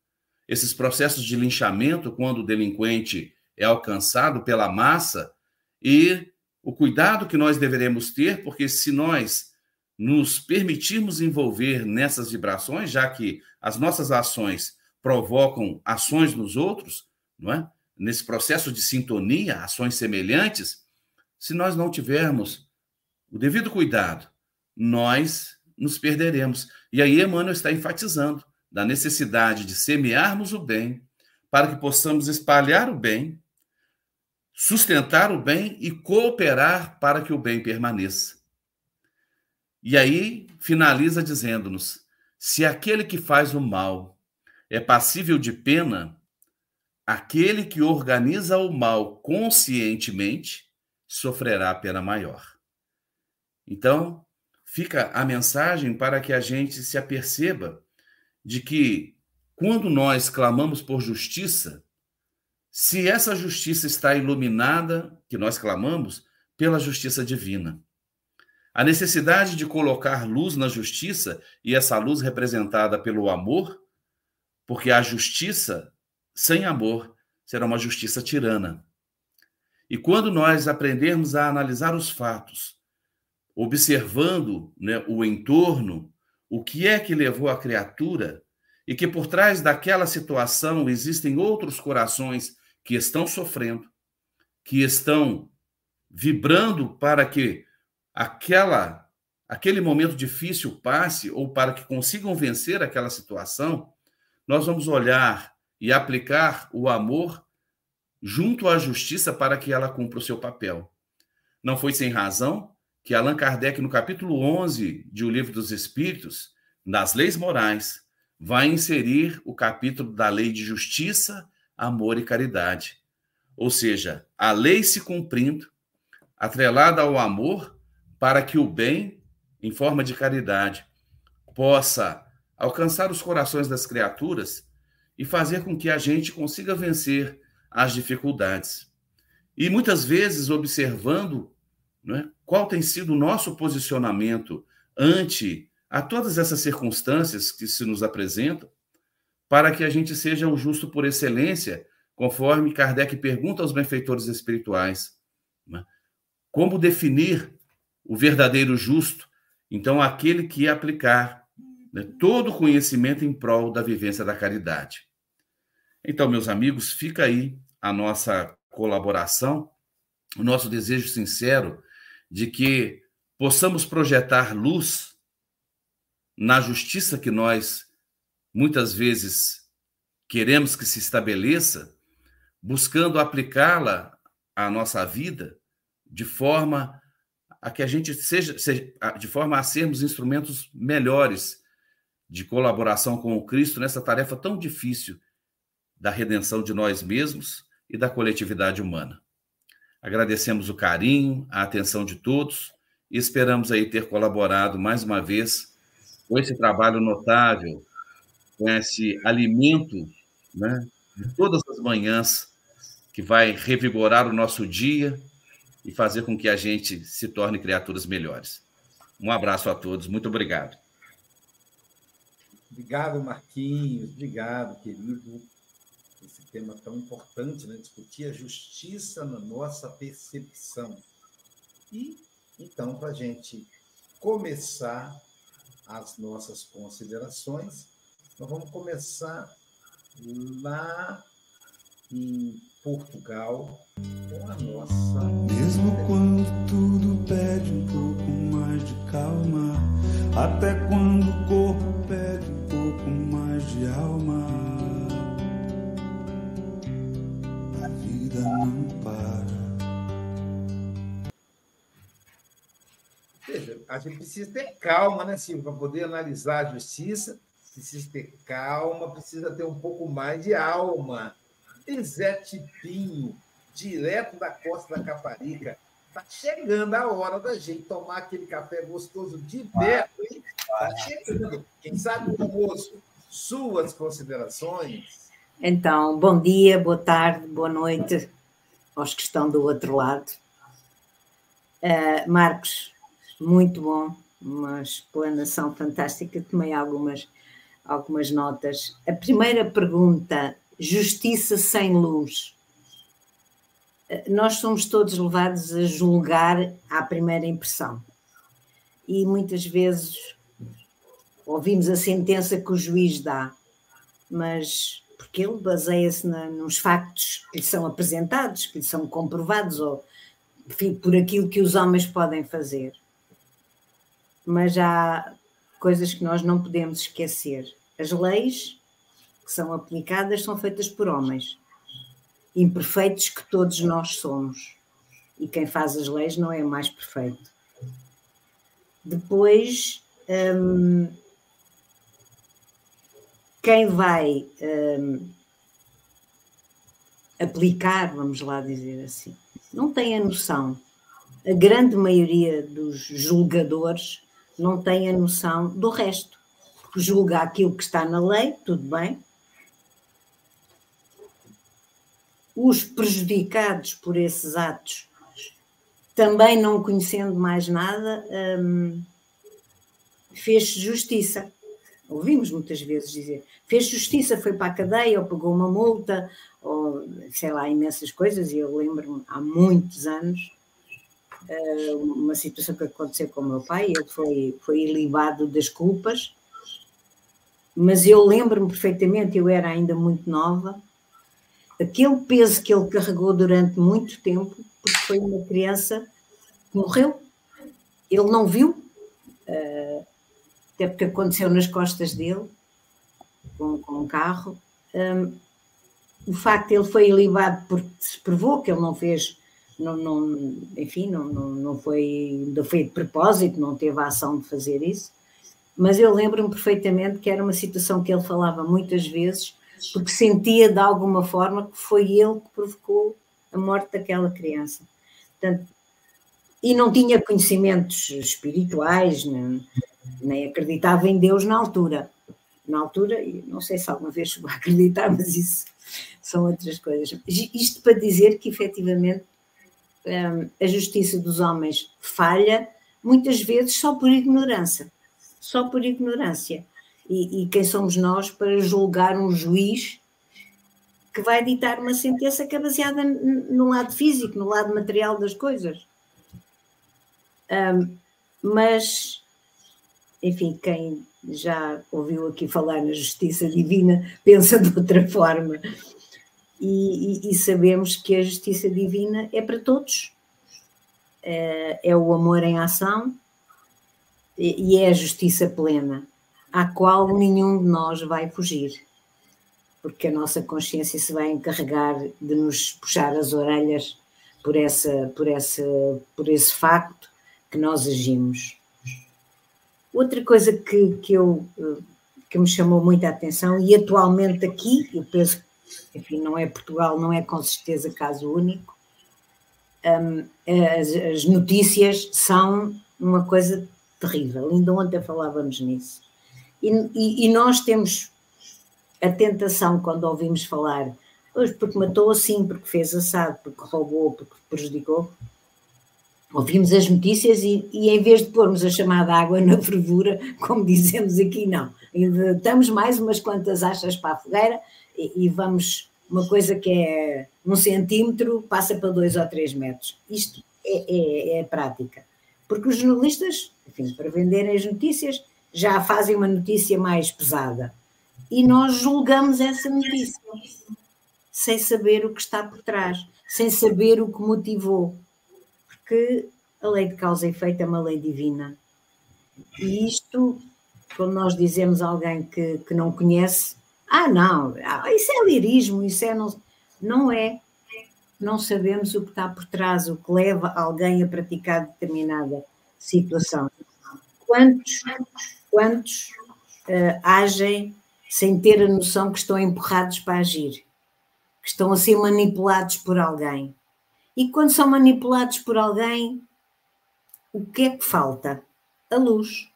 Esses processos de linchamento, quando o delinquente é alcançado pela massa, e o cuidado que nós deveremos ter, porque se nós nos permitirmos envolver nessas vibrações, já que as nossas ações provocam ações nos outros, não é? Nesse processo de sintonia, ações semelhantes, se nós não tivermos o devido cuidado, nós nos perderemos. E aí Emmanuel está enfatizando da necessidade de semearmos o bem para que possamos espalhar o bem sustentar o bem e cooperar para que o bem permaneça. E aí finaliza dizendo-nos: se aquele que faz o mal é passível de pena, aquele que organiza o mal conscientemente sofrerá pena maior. Então, fica a mensagem para que a gente se aperceba de que quando nós clamamos por justiça, se essa justiça está iluminada, que nós clamamos, pela justiça divina. A necessidade de colocar luz na justiça, e essa luz representada pelo amor, porque a justiça sem amor será uma justiça tirana. E quando nós aprendermos a analisar os fatos, observando né, o entorno, o que é que levou a criatura, e que por trás daquela situação existem outros corações que estão sofrendo, que estão vibrando para que aquela aquele momento difícil passe ou para que consigam vencer aquela situação, nós vamos olhar e aplicar o amor junto à justiça para que ela cumpra o seu papel. Não foi sem razão que Allan Kardec, no capítulo 11 de O Livro dos Espíritos, das leis morais, vai inserir o capítulo da lei de justiça, amor e caridade. Ou seja, a lei se cumprindo, atrelada ao amor, para que o bem, em forma de caridade, possa alcançar os corações das criaturas e fazer com que a gente consiga vencer as dificuldades. E muitas vezes observando né, qual tem sido o nosso posicionamento ante a todas essas circunstâncias que se nos apresentam, para que a gente seja o justo por excelência, conforme Kardec pergunta aos benfeitores espirituais. Né? Como definir o verdadeiro justo? Então, aquele que aplicar né, todo o conhecimento em prol da vivência da caridade. Então, meus amigos, fica aí a nossa colaboração, o nosso desejo sincero de que possamos projetar luz na justiça que nós muitas vezes queremos que se estabeleça, buscando aplicá-la à nossa vida de forma a que a gente seja, seja, de forma a sermos instrumentos melhores de colaboração com o Cristo nessa tarefa tão difícil da redenção de nós mesmos e da coletividade humana. Agradecemos o carinho, a atenção de todos e esperamos aí ter colaborado mais uma vez com esse trabalho notável, com esse alimento né, de todas as manhãs que vai revigorar o nosso dia e fazer com que a gente se torne criaturas melhores. Um abraço a todos, muito obrigado. Obrigado, Marquinhos, obrigado, querido esse tema tão importante, né? discutir a justiça na nossa percepção. E, então, para a gente começar as nossas considerações, nós vamos começar lá em Portugal com a nossa. Mesmo quando tudo pede um pouco mais de calma, até quando o corpo pede um pouco mais de alma. vida não para. Veja, a gente precisa ter calma, né, Silvio, para poder analisar a justiça. Precisa ter calma, precisa ter um pouco mais de alma. E Zé Tipinho, direto da costa da Caparica, Tá chegando a hora da gente tomar aquele café gostoso de perto, hein? Tá chegando. Quem sabe o almoço? Suas considerações? Então, bom dia, boa tarde, boa noite aos que estão do outro lado. Uh, Marcos, muito bom, uma explanação fantástica. Tomei algumas, algumas notas. A primeira pergunta: justiça sem luz. Uh, nós somos todos levados a julgar à primeira impressão. E muitas vezes ouvimos a sentença que o juiz dá, mas porque ele baseia-se nos factos que lhe são apresentados, que lhe são comprovados, ou por aquilo que os homens podem fazer. Mas há coisas que nós não podemos esquecer. As leis que são aplicadas são feitas por homens, imperfeitos que todos nós somos. E quem faz as leis não é mais perfeito. Depois, hum, quem vai um, aplicar, vamos lá dizer assim, não tem a noção. A grande maioria dos julgadores não tem a noção do resto. Julga aquilo que está na lei, tudo bem. Os prejudicados por esses atos também não conhecendo mais nada, um, fez justiça. Ouvimos muitas vezes dizer, fez justiça, foi para a cadeia, ou pagou uma multa, ou sei lá, imensas coisas, e eu lembro-me há muitos anos, uma situação que aconteceu com o meu pai, ele foi, foi ilibado das culpas, mas eu lembro-me perfeitamente, eu era ainda muito nova, aquele peso que ele carregou durante muito tempo, porque foi uma criança que morreu. Ele não viu, uh, até porque aconteceu nas costas dele, com, com um carro. Um, o facto de ele foi ilibado porque se provou que ele não fez, não, não, enfim, não, não, não, foi, não foi de propósito, não teve a ação de fazer isso. Mas eu lembro-me perfeitamente que era uma situação que ele falava muitas vezes, porque sentia de alguma forma que foi ele que provocou a morte daquela criança. Portanto, e não tinha conhecimentos espirituais, nem, nem acreditava em Deus na altura. Na altura, não sei se alguma vez chegou a acreditar, mas isso são outras coisas. Isto para dizer que, efetivamente, a justiça dos homens falha, muitas vezes só por ignorância. Só por ignorância. E, e quem somos nós para julgar um juiz que vai ditar uma sentença que é baseada no lado físico, no lado material das coisas? Um, mas, enfim, quem já ouviu aqui falar na justiça divina pensa de outra forma. E, e, sabemos que a justiça divina é para todos. É, é o amor em ação e é a justiça plena, à qual nenhum de nós vai fugir, porque a nossa consciência se vai encarregar de nos puxar as orelhas por, essa, por, essa, por esse facto que nós agimos. Outra coisa que, que, eu, que me chamou muita atenção, e atualmente aqui, eu penso enfim, não é Portugal, não é com certeza caso único, um, as, as, notícias são uma coisa terrível. Ainda ontem falávamos nisso. E, e, e, nós temos a tentação, quando ouvimos falar, hoje porque matou assim, porque fez assado, porque roubou, porque prejudicou, ouvimos as notícias e, e, em vez de pormos a chamada água na fervura, como dizemos aqui, não. Estamos mais umas quantas achas para a fogueira e, vamos, uma coisa que é um centímetro passa para dois ou três metros. Isto é, é, é prática. Porque os jornalistas, enfim, para venderem as notícias, já fazem uma notícia mais pesada. E nós julgamos essa notícia sem saber o que está por trás, sem saber o que motivou que a lei de causa e efeito é uma lei divina. E isto, quando nós dizemos a alguém que, que não conhece, ah, não, ah, isso é lirismo, isso é. Não, não é. Não sabemos o que está por trás, o que leva alguém a praticar determinada situação. Quantos, quantos uh, agem sem ter a noção que estão empurrados para agir, que estão a ser manipulados por alguém? E quando são manipulados por alguém, o que é que falta? A luz.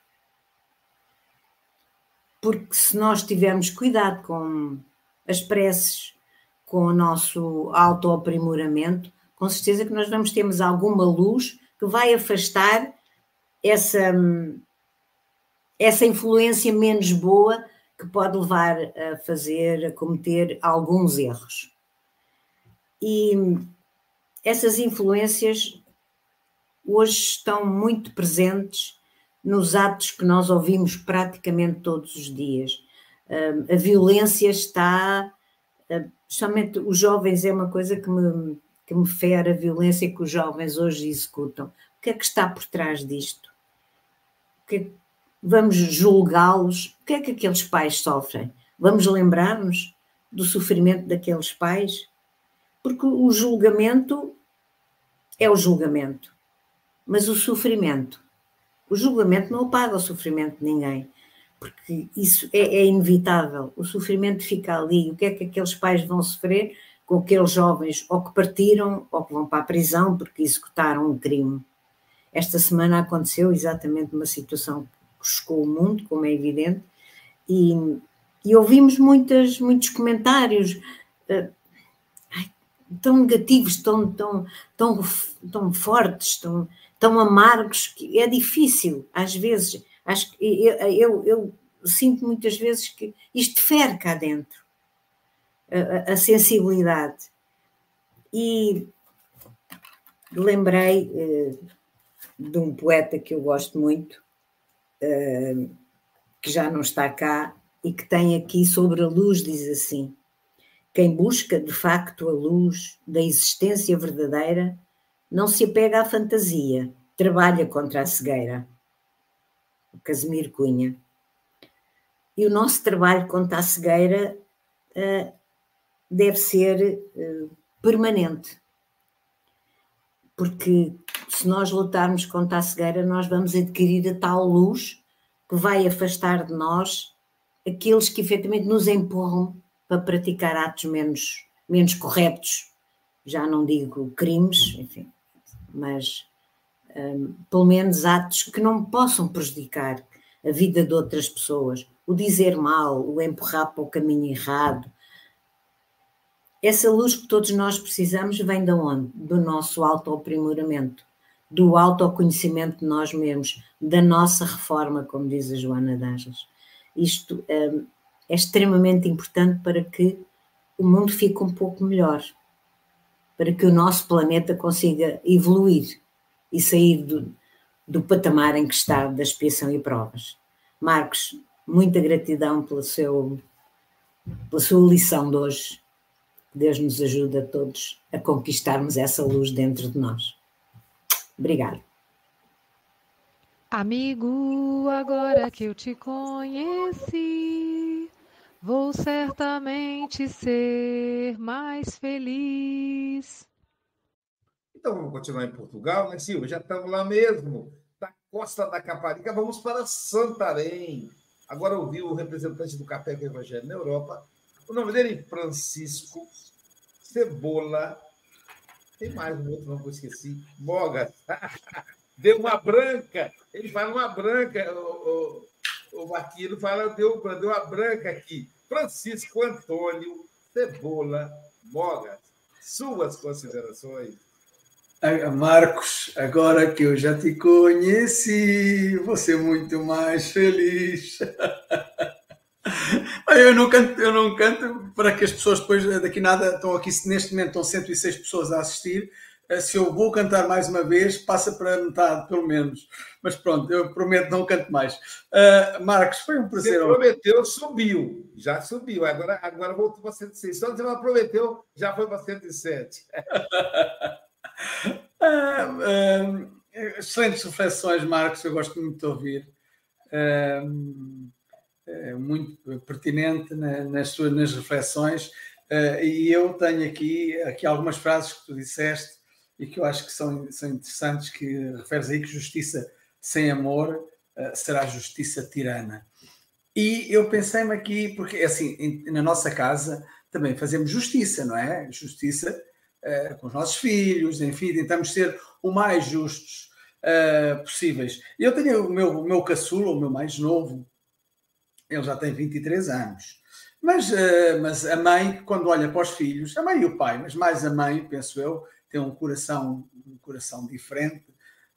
Porque se nós tivermos cuidado com as preces, com o nosso autoaprimoramento, com certeza que nós vamos termos alguma luz que vai afastar essa, essa influência menos boa que pode levar a fazer, a cometer alguns erros. E essas influências hoje estão muito presentes nos atos que nós ouvimos praticamente todos os dias. A violência está, somente os jovens é uma coisa que me, que me fere, a violência que os jovens hoje executam. O que é que está por trás disto? Que é, vamos julgá-los? O que é que aqueles pais sofrem? Vamos lembrar-nos do sofrimento daqueles pais? Porque o julgamento é o julgamento, mas o sofrimento, o julgamento não apaga o sofrimento de ninguém, porque isso é, é inevitável. O sofrimento fica ali. O que é que aqueles pais vão sofrer com aqueles jovens ou que partiram ou que vão para a prisão porque executaram um crime? Esta semana aconteceu exatamente uma situação que chocou o mundo, como é evidente, e, e ouvimos muitas, muitos comentários. Uh, tão negativos, tão, tão, tão, tão fortes, tão, tão amargos, que é difícil, às vezes. Acho que eu, eu, eu sinto muitas vezes que isto fere cá dentro a, a sensibilidade. E lembrei uh, de um poeta que eu gosto muito, uh, que já não está cá e que tem aqui sobre a luz, diz assim: quem busca de facto a luz da existência verdadeira não se apega à fantasia, trabalha contra a cegueira. O Casimiro Cunha. E o nosso trabalho contra a cegueira uh, deve ser uh, permanente. Porque se nós lutarmos contra a cegueira, nós vamos adquirir a tal luz que vai afastar de nós aqueles que efetivamente nos empurram para praticar atos menos, menos corretos. Já não digo crimes, enfim, mas um, pelo menos atos que não possam prejudicar a vida de outras pessoas. O dizer mal, o empurrar para o caminho errado. Essa luz que todos nós precisamos vem de onde? Do nosso autoaprimoramento, do autoconhecimento de nós mesmos, da nossa reforma, como diz a Joana Danjas. Isto um, é extremamente importante para que o mundo fique um pouco melhor, para que o nosso planeta consiga evoluir e sair do, do patamar em que está da expiação e provas. Marcos, muita gratidão seu, pela sua lição de hoje. Deus nos ajude a todos a conquistarmos essa luz dentro de nós. Obrigada. Amigo, agora que eu te conheci, vou certamente ser mais feliz. Então vamos continuar em Portugal, né, Silvia? Já estamos lá mesmo, da costa da Caparica, vamos para Santarém. Agora ouvi o representante do Café com Evangelho na Europa. O nome dele é Francisco Cebola. Tem mais um outro nome que eu esqueci. Moga. Deu uma branca. Ele fala uma branca. O, o, o fala, deu, deu uma branca aqui. Francisco Antônio Cebola Moga. Suas considerações. Marcos, agora que eu já te conheci, vou ser muito mais feliz. Eu não, canto, eu não canto para que as pessoas depois daqui nada estão aqui, neste momento estão 106 pessoas a assistir. Eh, se eu vou cantar mais uma vez, passa para metade, pelo menos. Mas pronto, eu prometo não canto mais. Uh, Marcos, foi um prazer. Você prometeu, subiu. Já subiu. Agora, agora voltou para 106. Só você não prometeu, já foi para 107. Ah, ah, excelentes reflexões, Marcos, eu gosto muito de ouvir. É muito pertinente nas suas nas reflexões. e eu tenho aqui, aqui algumas frases que tu disseste e que eu acho que são, são interessantes, que referes aí que justiça sem amor será justiça tirana. E eu pensei-me aqui, porque assim, na nossa casa também fazemos justiça, não é? Justiça uh, com os nossos filhos, enfim, tentamos ser o mais justos uh, possíveis. Eu tenho o meu, o meu caçula, o meu mais novo, ele já tem 23 anos. Mas, uh, mas a mãe, quando olha para os filhos, a mãe e o pai, mas mais a mãe, penso eu, tem um coração, um coração diferente,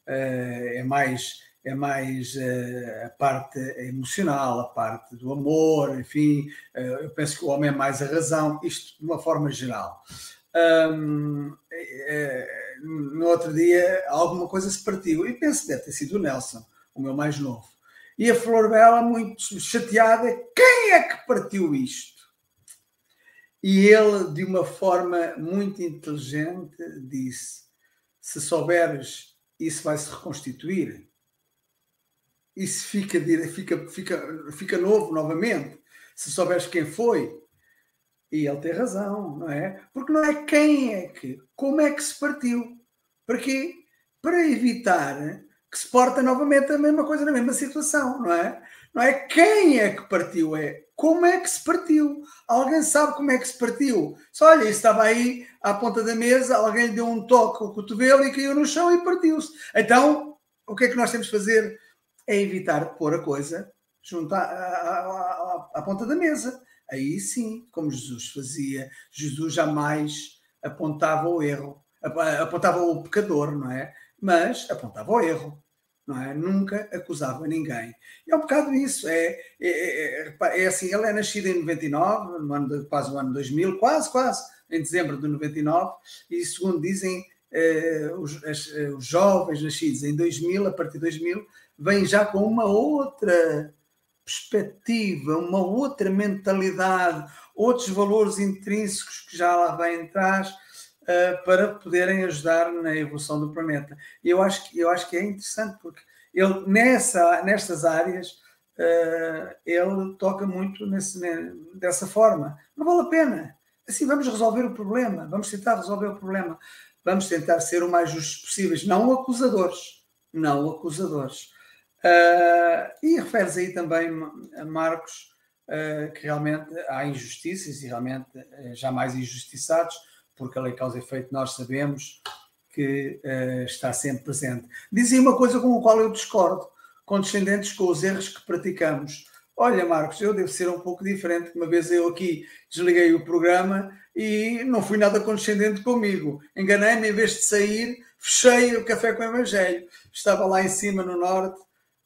é mais é mais uh, a parte emocional, a parte do amor, enfim, uh, eu penso que o homem é mais a razão, isto de uma forma geral. Um, no outro dia alguma coisa se partiu e penso que deve ter sido o Nelson, o meu mais novo. E a Flor Bela, muito chateada, quem é que partiu isto? E ele, de uma forma muito inteligente, disse: Se souberes, isso vai se reconstituir. Isso fica, fica, fica, fica novo novamente. Se souberes quem foi, e ele tem razão, não é? Porque não é quem é que, como é que se partiu. Para quê? Para evitar que se porta novamente a mesma coisa na mesma situação, não é? Não é quem é que partiu, é como é que se partiu. Alguém sabe como é que se partiu. Só olha, isso estava aí à ponta da mesa, alguém lhe deu um toque com o cotovelo e caiu no chão e partiu-se. Então, o que é que nós temos de fazer? É evitar pôr a coisa junto à, à, à, à ponta da mesa aí sim, como Jesus fazia, Jesus jamais apontava o erro, apontava o pecador, não é? Mas apontava o erro, não é? Nunca acusava ninguém. E é um bocado isso, é, é, é, é assim, ele é nascido em 99, no ano de, quase o ano 2000, quase, quase, em dezembro de 99, e segundo dizem eh, os, as, eh, os jovens nascidos em 2000, a partir de 2000, vêm já com uma outra perspectiva, uma outra mentalidade, outros valores intrínsecos que já lá vêm atrás uh, para poderem ajudar na evolução do planeta. E eu acho que, eu acho que é interessante porque ele, nessa, nestas áreas, uh, ele toca muito nesse, dessa forma. Não vale a pena. Assim, vamos resolver o problema, vamos tentar resolver o problema, vamos tentar ser o mais justos possíveis, não acusadores, não acusadores. Uh, e refere-se aí também, Marcos, uh, que realmente há injustiças e realmente uh, jamais injustiçados, porque a lei causa efeito nós sabemos que está sempre presente. Dizia uma coisa com a qual eu discordo, condescendentes com os erros que praticamos. Olha, Marcos, eu devo ser um pouco diferente. Uma vez eu aqui desliguei o programa e não fui nada condescendente comigo. Enganei-me, em vez de sair, fechei o café com o Evangelho. Estava lá em cima, no norte,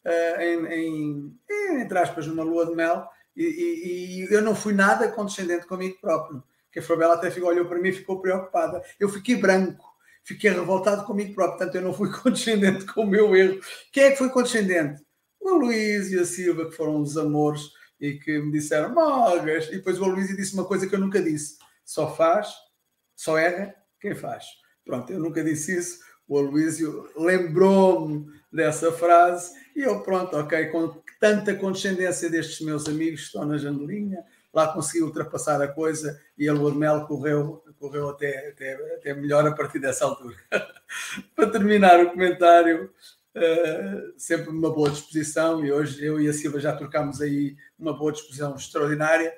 uh, em, em, entre aspas, numa lua de mel, e, e, e, eu não fui nada condescendente comigo próprio. Que a Fabela até ficou, olhou para mim e ficou preocupada. Eu fiquei branco, fiquei revoltado comigo próprio, portanto eu não fui condescendente com o meu erro. Quem é que foi condescendente? O Luís e a Silva, que foram os amores e que me disseram magas. E depois o Luís disse uma coisa que eu nunca disse: só faz, só erra quem faz. Pronto, eu nunca disse isso. O Aloísio lembrou-me dessa frase e eu, pronto, ok, com tanta condescendência destes meus amigos que estão na janelinha, lá consegui ultrapassar a coisa e a lua de mel correu, correu até, até, até melhor a partir dessa altura. Para terminar o comentário, uh, sempre uma boa disposição e hoje eu e a Silva já trocámos aí uma boa disposição extraordinária.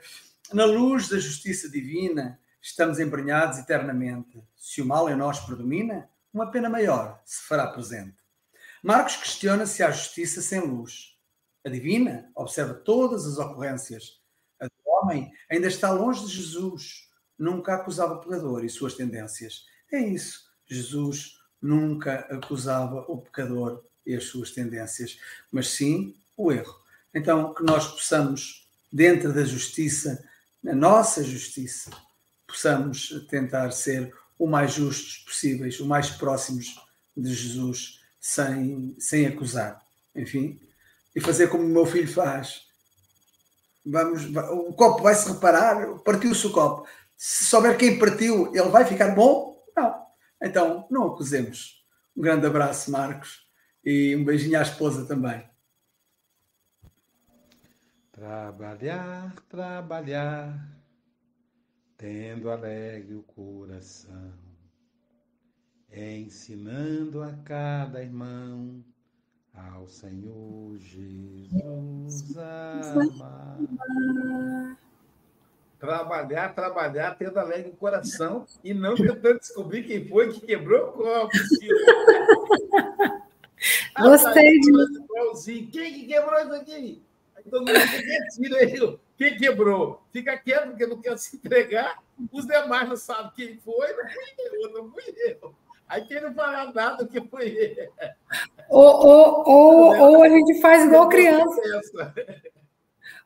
Na luz da justiça divina, estamos embrenhados eternamente. Se o mal em nós predomina, uma pena maior se fará presente. Marcos questiona se há justiça sem luz. A divina observa todas as ocorrências. Homem ainda está longe de Jesus. Nunca acusava o pecador e suas tendências. É isso. Jesus nunca acusava o pecador e as suas tendências, mas sim o erro. Então, que nós possamos, dentro da justiça, na nossa justiça, possamos tentar ser o mais justos possíveis, o mais próximos de Jesus sem, sem acusar. Enfim, e fazer como o meu filho faz. Vamos, o copo vai se reparar, partiu-se o copo. Se souber quem partiu, ele vai ficar bom? Não. Então, não acusemos. Um grande abraço, Marcos, e um beijinho à esposa também. Trabalhar, trabalhar, tendo alegre o coração ensinando a cada irmão ao Senhor Jesus amar. Trabalhar, trabalhar, tendo alegre o coração e não tentando descobrir quem foi que quebrou o copo. Gostei de. Quem que quebrou isso aqui? Aí todo mundo tira ele. Quem quebrou? Fica quieto, porque não quer se entregar. Os demais não sabem quem foi. Não fui eu, não fui eu. Aí quem não fala nada que foi. Ou, ou, ou, ou a gente faz igual criança.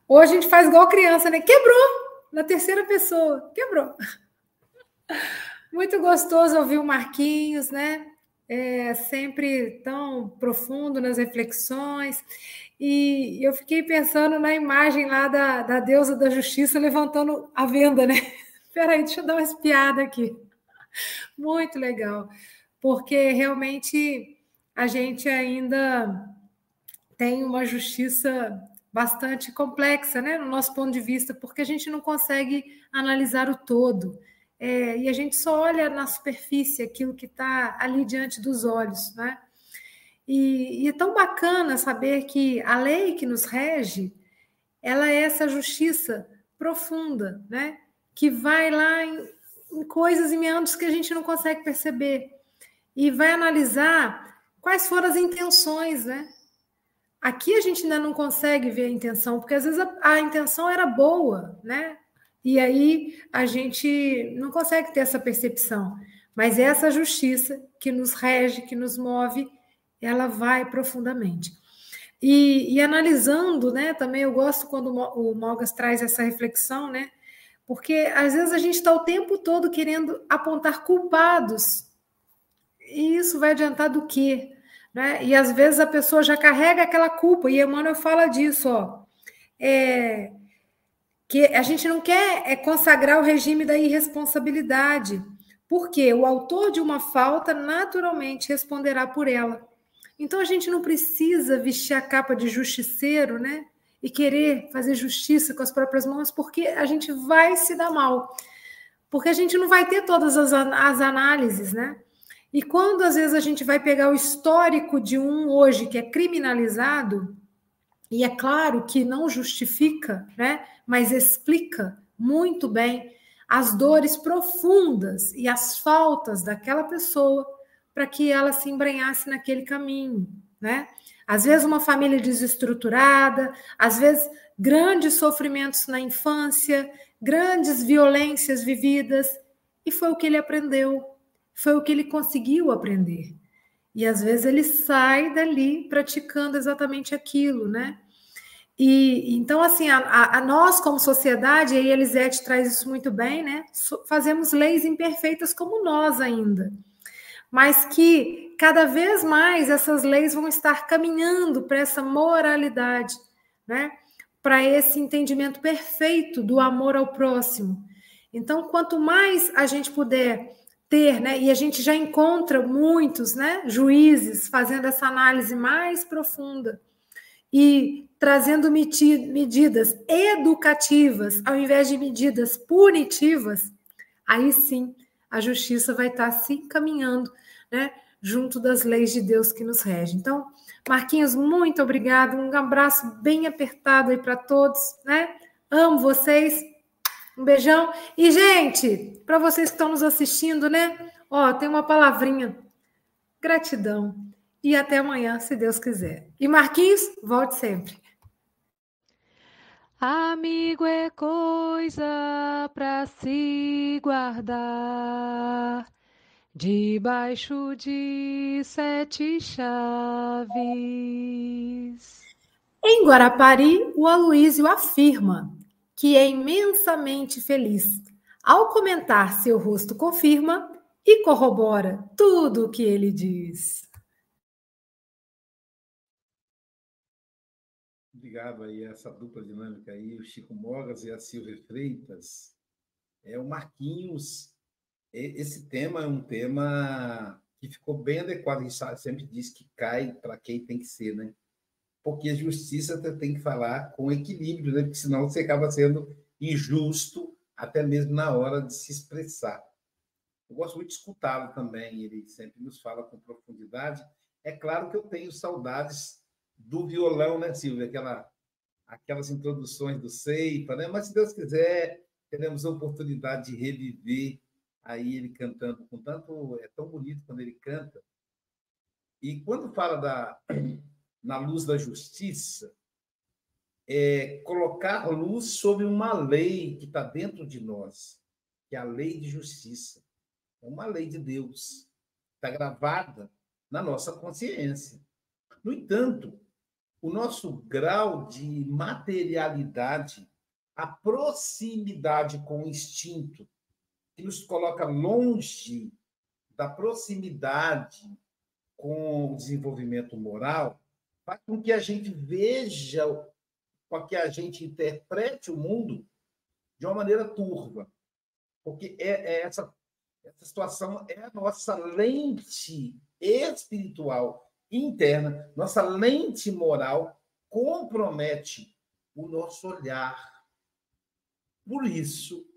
Ou a gente faz igual criança, né? Quebrou! Na terceira pessoa, quebrou. Muito gostoso ouvir o Marquinhos, né? É sempre tão profundo nas reflexões. E eu fiquei pensando na imagem lá da, da deusa da justiça levantando a venda, né? Peraí, deixa eu dar uma espiada aqui. Muito legal, porque realmente a gente ainda tem uma justiça bastante complexa, né, no nosso ponto de vista, porque a gente não consegue analisar o todo. É, e a gente só olha na superfície aquilo que está ali diante dos olhos, né? E, e, é tão bacana saber que a lei que nos rege, ela é essa justiça profunda, né? Que vai lá em, em coisas e meandros que a gente não consegue perceber. E vai analisar quais foram as intenções, né? Aqui a gente ainda não consegue ver a intenção, porque às vezes a, a intenção era boa, né? E aí a gente não consegue ter essa percepção. Mas essa justiça que nos rege, que nos move, ela vai profundamente. E, e analisando, né, também eu gosto quando o Mogas traz essa reflexão, né, porque às vezes a gente está o tempo todo querendo apontar culpados. E isso vai adiantar do quê? Né? E às vezes a pessoa já carrega aquela culpa, e Emmanuel fala disso, ó. É, que a gente não quer é consagrar o regime da irresponsabilidade, porque o autor de uma falta naturalmente responderá por ela. Então a gente não precisa vestir a capa de justiceiro, né? E querer fazer justiça com as próprias mãos, porque a gente vai se dar mal. Porque a gente não vai ter todas as, as análises, né? E quando às vezes a gente vai pegar o histórico de um hoje que é criminalizado, e é claro que não justifica, né? Mas explica muito bem as dores profundas e as faltas daquela pessoa para que ela se embrenhasse naquele caminho, né? Às vezes uma família desestruturada, às vezes grandes sofrimentos na infância, grandes violências vividas, e foi o que ele aprendeu, foi o que ele conseguiu aprender. E às vezes ele sai dali praticando exatamente aquilo, né? E então, assim, a, a, nós, como sociedade, e a Elisete traz isso muito bem, né? Fazemos leis imperfeitas como nós ainda mas que cada vez mais essas leis vão estar caminhando para essa moralidade, né? Para esse entendimento perfeito do amor ao próximo. Então, quanto mais a gente puder ter, né, e a gente já encontra muitos, né, juízes fazendo essa análise mais profunda e trazendo medidas educativas ao invés de medidas punitivas, aí sim a justiça vai estar se encaminhando, né, junto das leis de Deus que nos regem. Então, Marquinhos, muito obrigado, um abraço bem apertado aí para todos, né? Amo vocês. Um beijão. E gente, para vocês que estão nos assistindo, né? Ó, tem uma palavrinha. Gratidão. E até amanhã, se Deus quiser. E Marquinhos, volte sempre. Amigo é coisa para se guardar debaixo de sete chaves. Em Guarapari, o Aloísio afirma que é imensamente feliz ao comentar seu rosto confirma e corrobora tudo o que ele diz. Obrigado aí essa dupla dinâmica aí, o Chico Mogas e a Silvia Freitas. É o Marquinhos. Esse tema é um tema que ficou bem adequado. A gente sempre diz que cai para quem tem que ser, né? Porque a justiça tem que falar com equilíbrio, né? Porque senão você acaba sendo injusto até mesmo na hora de se expressar. Eu gosto muito de escutá-lo também, ele sempre nos fala com profundidade. É claro que eu tenho saudades do violão, né, Silvia? Aquela, aquelas introduções do Ceipa, né? Mas se Deus quiser, teremos a oportunidade de reviver aí ele cantando com tanto é tão bonito quando ele canta. E quando fala da na luz da justiça, é colocar luz sobre uma lei que está dentro de nós, que é a lei de justiça. É uma lei de Deus, está gravada na nossa consciência. No entanto, o nosso grau de materialidade, a proximidade com o instinto, que nos coloca longe da proximidade com o desenvolvimento moral, faz com que a gente veja, com que a gente interprete o mundo de uma maneira turva. Porque é, é essa, essa situação é a nossa lente espiritual interna, nossa lente moral compromete o nosso olhar. Por isso,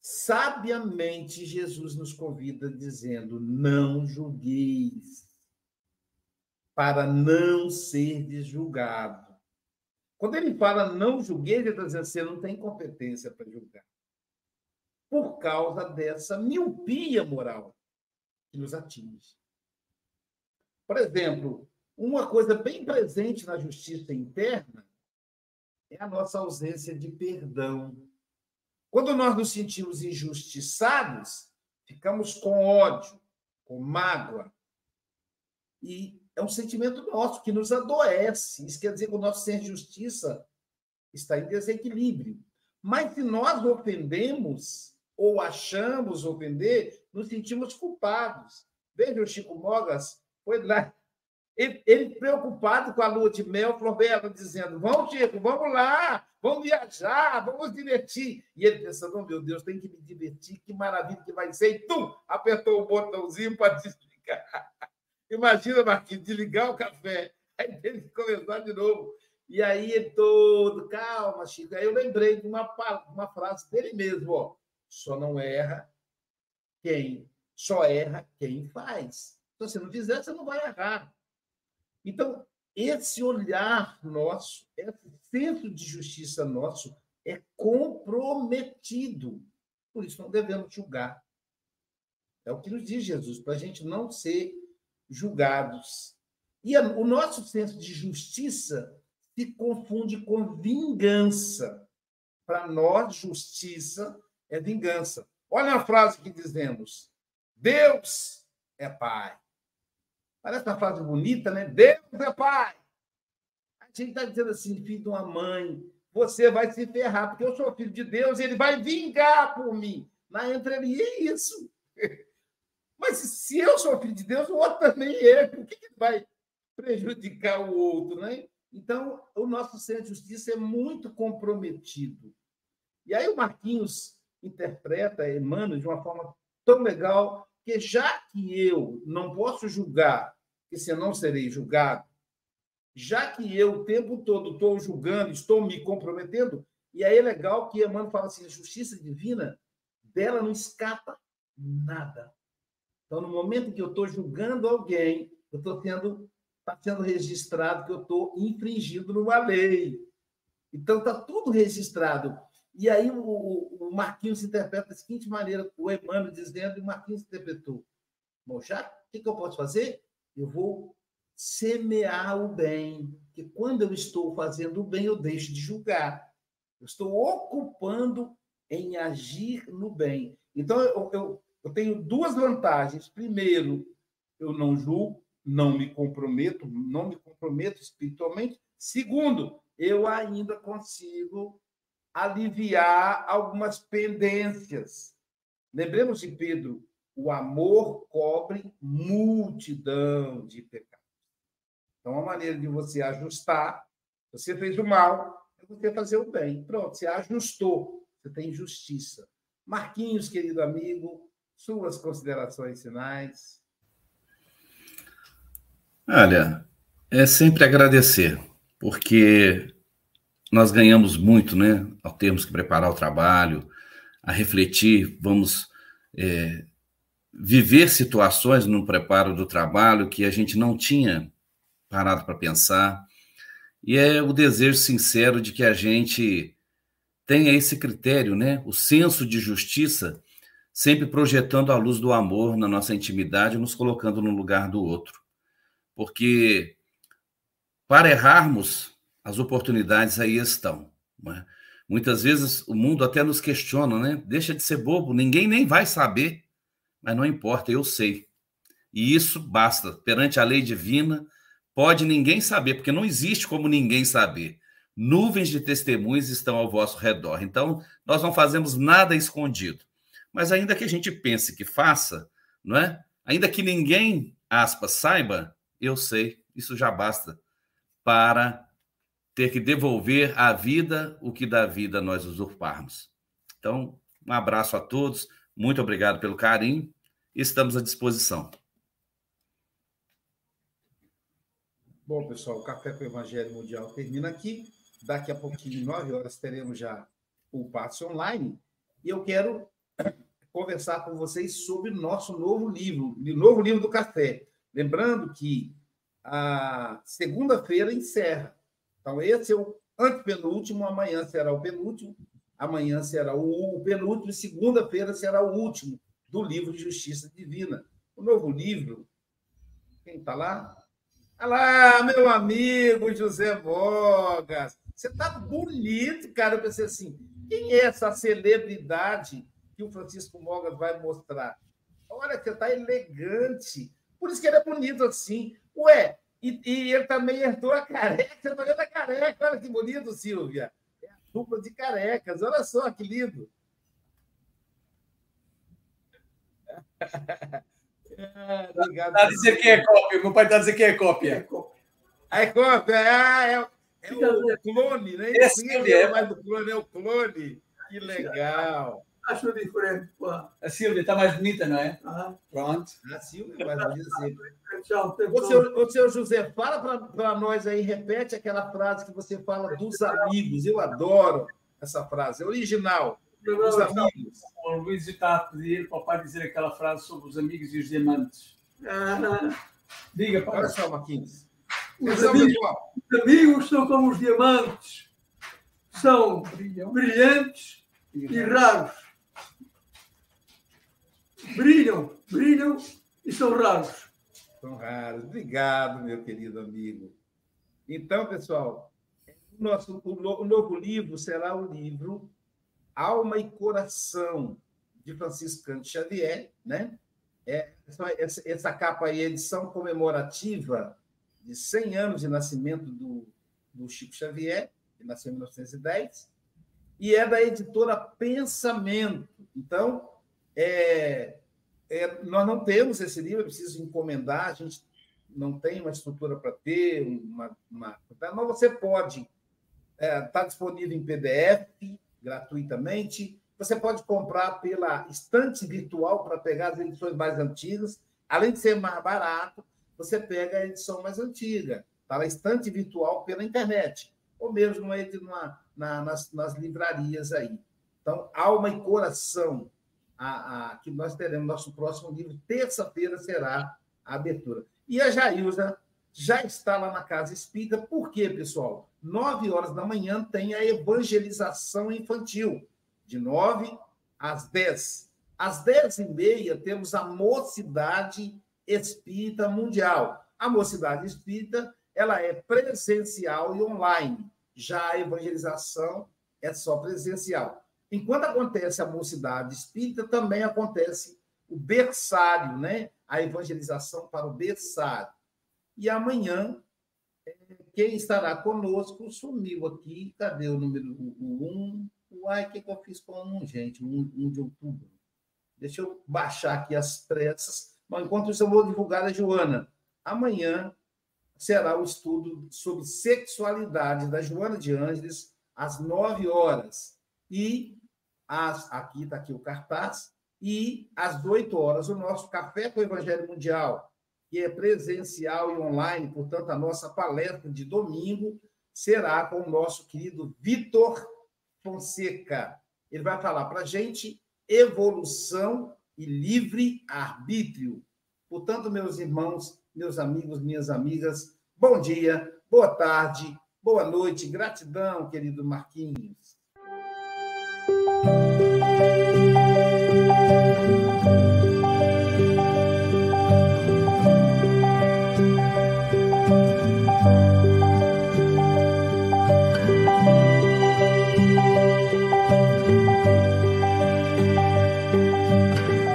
sabiamente Jesus nos convida dizendo: não julgueis, para não ser julgado. Quando ele fala não julgueis, ele está dizendo você não tem competência para julgar. Por causa dessa miopia moral que nos atinge. Por exemplo, uma coisa bem presente na justiça interna é a nossa ausência de perdão. Quando nós nos sentimos injustiçados, ficamos com ódio, com mágoa. E é um sentimento nosso que nos adoece. Isso quer dizer que o nosso de justiça está em desequilíbrio. Mas se nós ofendemos, ou achamos ofender, nos sentimos culpados. Veja o Chico Mogas, foi lá ele, ele, preocupado com a lua de mel, Florela dizendo: Vamos, Chico, vamos lá, vamos viajar, vamos divertir. E ele pensando: oh, meu Deus, tem que me divertir, que maravilha que vai ser. E tum, apertou o botãozinho para desligar. Imagina, Marquinhos, desligar o café. Aí teve que começar de novo. E aí ele todo, calma, Chico. Aí eu lembrei de uma, uma frase dele mesmo: ó, só não erra quem, só erra quem faz. Então, se não fizer, você não vai errar. Então, esse olhar nosso, esse senso de justiça nosso é comprometido. Por isso, não devemos julgar. É o que nos diz Jesus, para a gente não ser julgados. E o nosso senso de justiça se confunde com vingança. Para nós, justiça é vingança. Olha a frase que dizemos: Deus é Pai. Parece uma frase bonita, né? Deus é pai. A gente está dizendo assim, filho de uma mãe, você vai se ferrar, porque eu sou filho de Deus e ele vai vingar por mim. Na entrelinha é isso. Mas se eu sou filho de Deus, o outro também é. Por que, que vai prejudicar o outro, né? Então, o nosso centro de justiça é muito comprometido. E aí o Marquinhos interpreta Emmanuel de uma forma tão legal porque já que eu não posso julgar, que se eu não serei julgado, já que eu o tempo todo estou julgando, estou me comprometendo, e aí é legal que Emmanuel fala assim, a justiça divina, dela não escapa nada. Então, no momento que eu estou julgando alguém, eu estou tendo, está sendo registrado que eu estou infringindo numa lei. Então, está tudo registrado. E aí o, o Marquinhos interpreta da seguinte maneira, o Emmanuel dizendo, e o Marquinhos interpretou. Bom, já, o que, que eu posso fazer? Eu vou semear o bem, que quando eu estou fazendo o bem, eu deixo de julgar. Eu estou ocupando em agir no bem. Então, eu, eu, eu tenho duas vantagens. Primeiro, eu não julgo, não me comprometo, não me comprometo espiritualmente. Segundo, eu ainda consigo aliviar algumas pendências. Lembremos de Pedro: o amor cobre multidão de pecados. Então, a maneira de você ajustar, você fez o mal, é você fazer o bem. Pronto, você ajustou, você tem justiça. Marquinhos, querido amigo, suas considerações finais. Olha, é sempre agradecer, porque nós ganhamos muito, né, ao termos que preparar o trabalho, a refletir, vamos é, viver situações no preparo do trabalho que a gente não tinha parado para pensar, e é o desejo sincero de que a gente tenha esse critério, né, o senso de justiça, sempre projetando a luz do amor na nossa intimidade, nos colocando no lugar do outro. Porque para errarmos, as oportunidades aí estão. É? Muitas vezes o mundo até nos questiona, né? Deixa de ser bobo, ninguém nem vai saber, mas não importa, eu sei. E isso basta. Perante a lei divina, pode ninguém saber, porque não existe como ninguém saber. Nuvens de testemunhas estão ao vosso redor. Então, nós não fazemos nada escondido. Mas ainda que a gente pense que faça, não é? Ainda que ninguém, aspas, saiba, eu sei, isso já basta para ter que devolver à vida o que da vida nós usurparmos. Então, um abraço a todos, muito obrigado pelo carinho, estamos à disposição. Bom, pessoal, o Café com o Evangelho Mundial termina aqui. Daqui a pouquinho, nove horas, teremos já o passe online. E eu quero conversar com vocês sobre nosso novo livro, o novo livro do café. Lembrando que a segunda-feira encerra então, esse é o antepenúltimo, amanhã será o penúltimo, amanhã será o penúltimo, segunda-feira será o último do livro de Justiça Divina. O novo livro, quem está lá? Olá, meu amigo José Bogas. Você está bonito, cara. Eu pensei assim, Quem é essa celebridade que o Francisco Mogas vai mostrar? Olha, que está elegante. Por isso que ele é bonito assim. Ué, e, e ele também herdou a careca. Você está vendo a careca? Olha que bonito, Silvia. É a dupla de carecas. Olha só que lindo. É, obrigado. Dizer que é cópia. Meu pai está a dizer que é cópia. É cópia. É cópia. Ah, é, é o clone, né? É, é mais do clone, é o clone. Que legal. Acho diferente, pô. A Silvia está mais bonita, não é? Ah. Pronto. A Silvia é mais bonita sempre. Ô, senhor, ô, senhor José, fala para nós aí, repete aquela frase que você fala dos amigos. Eu adoro essa frase, é original. Dos amigos. O Luís está a pedir para o pai dizer aquela frase sobre os amigos e os diamantes. Ah, diga, pai. Olha só, Marquinhos. Os amigos, os amigos são como os diamantes. São brilhantes e raros. Brilham, brilham e são raros. São raros. Obrigado, meu querido amigo. Então, pessoal, o, nosso, o novo livro será o livro Alma e Coração, de Francisco Canto Xavier, né? É, essa, essa capa aí é edição comemorativa de 100 anos de nascimento do, do Chico Xavier, que nasceu em 1910, e é da editora Pensamento. Então, é, é, nós não temos esse livro, é preciso encomendar, a gente não tem uma estrutura para ter, uma, uma, mas você pode, está é, tá disponível em PDF, gratuitamente, você pode comprar pela estante virtual para pegar as edições mais antigas, além de ser mais barato, você pega a edição mais antiga, está na estante virtual pela internet, ou mesmo na, nas, nas livrarias aí. Então, Alma e Coração, a, a, que nós teremos nosso próximo livro, terça-feira será a abertura. E a Jailza já está lá na Casa Espírita, por quê, pessoal? Nove horas da manhã tem a evangelização infantil, de nove às dez. Às dez e meia temos a Mocidade Espírita Mundial. A Mocidade Espírita ela é presencial e online. Já a evangelização é só presencial. Enquanto acontece a mocidade espírita, também acontece o berçário, né? a evangelização para o berçário. E amanhã, é, quem estará conosco sumiu aqui. Cadê o número 1? Um? Uai, o que, que eu fiz com um, gente? 1 um, um de outubro. Deixa eu baixar aqui as pressas. Mas, enquanto isso, eu vou divulgar a Joana. Amanhã será o estudo sobre sexualidade da Joana de Ângeles, às 9 horas. E aqui está aqui o cartaz, e às 8 horas o nosso Café com o Evangelho Mundial, que é presencial e online, portanto, a nossa palestra de domingo será com o nosso querido Vitor Fonseca. Ele vai falar para a gente evolução e livre arbítrio. Portanto, meus irmãos, meus amigos, minhas amigas, bom dia, boa tarde, boa noite, gratidão, querido Marquinhos.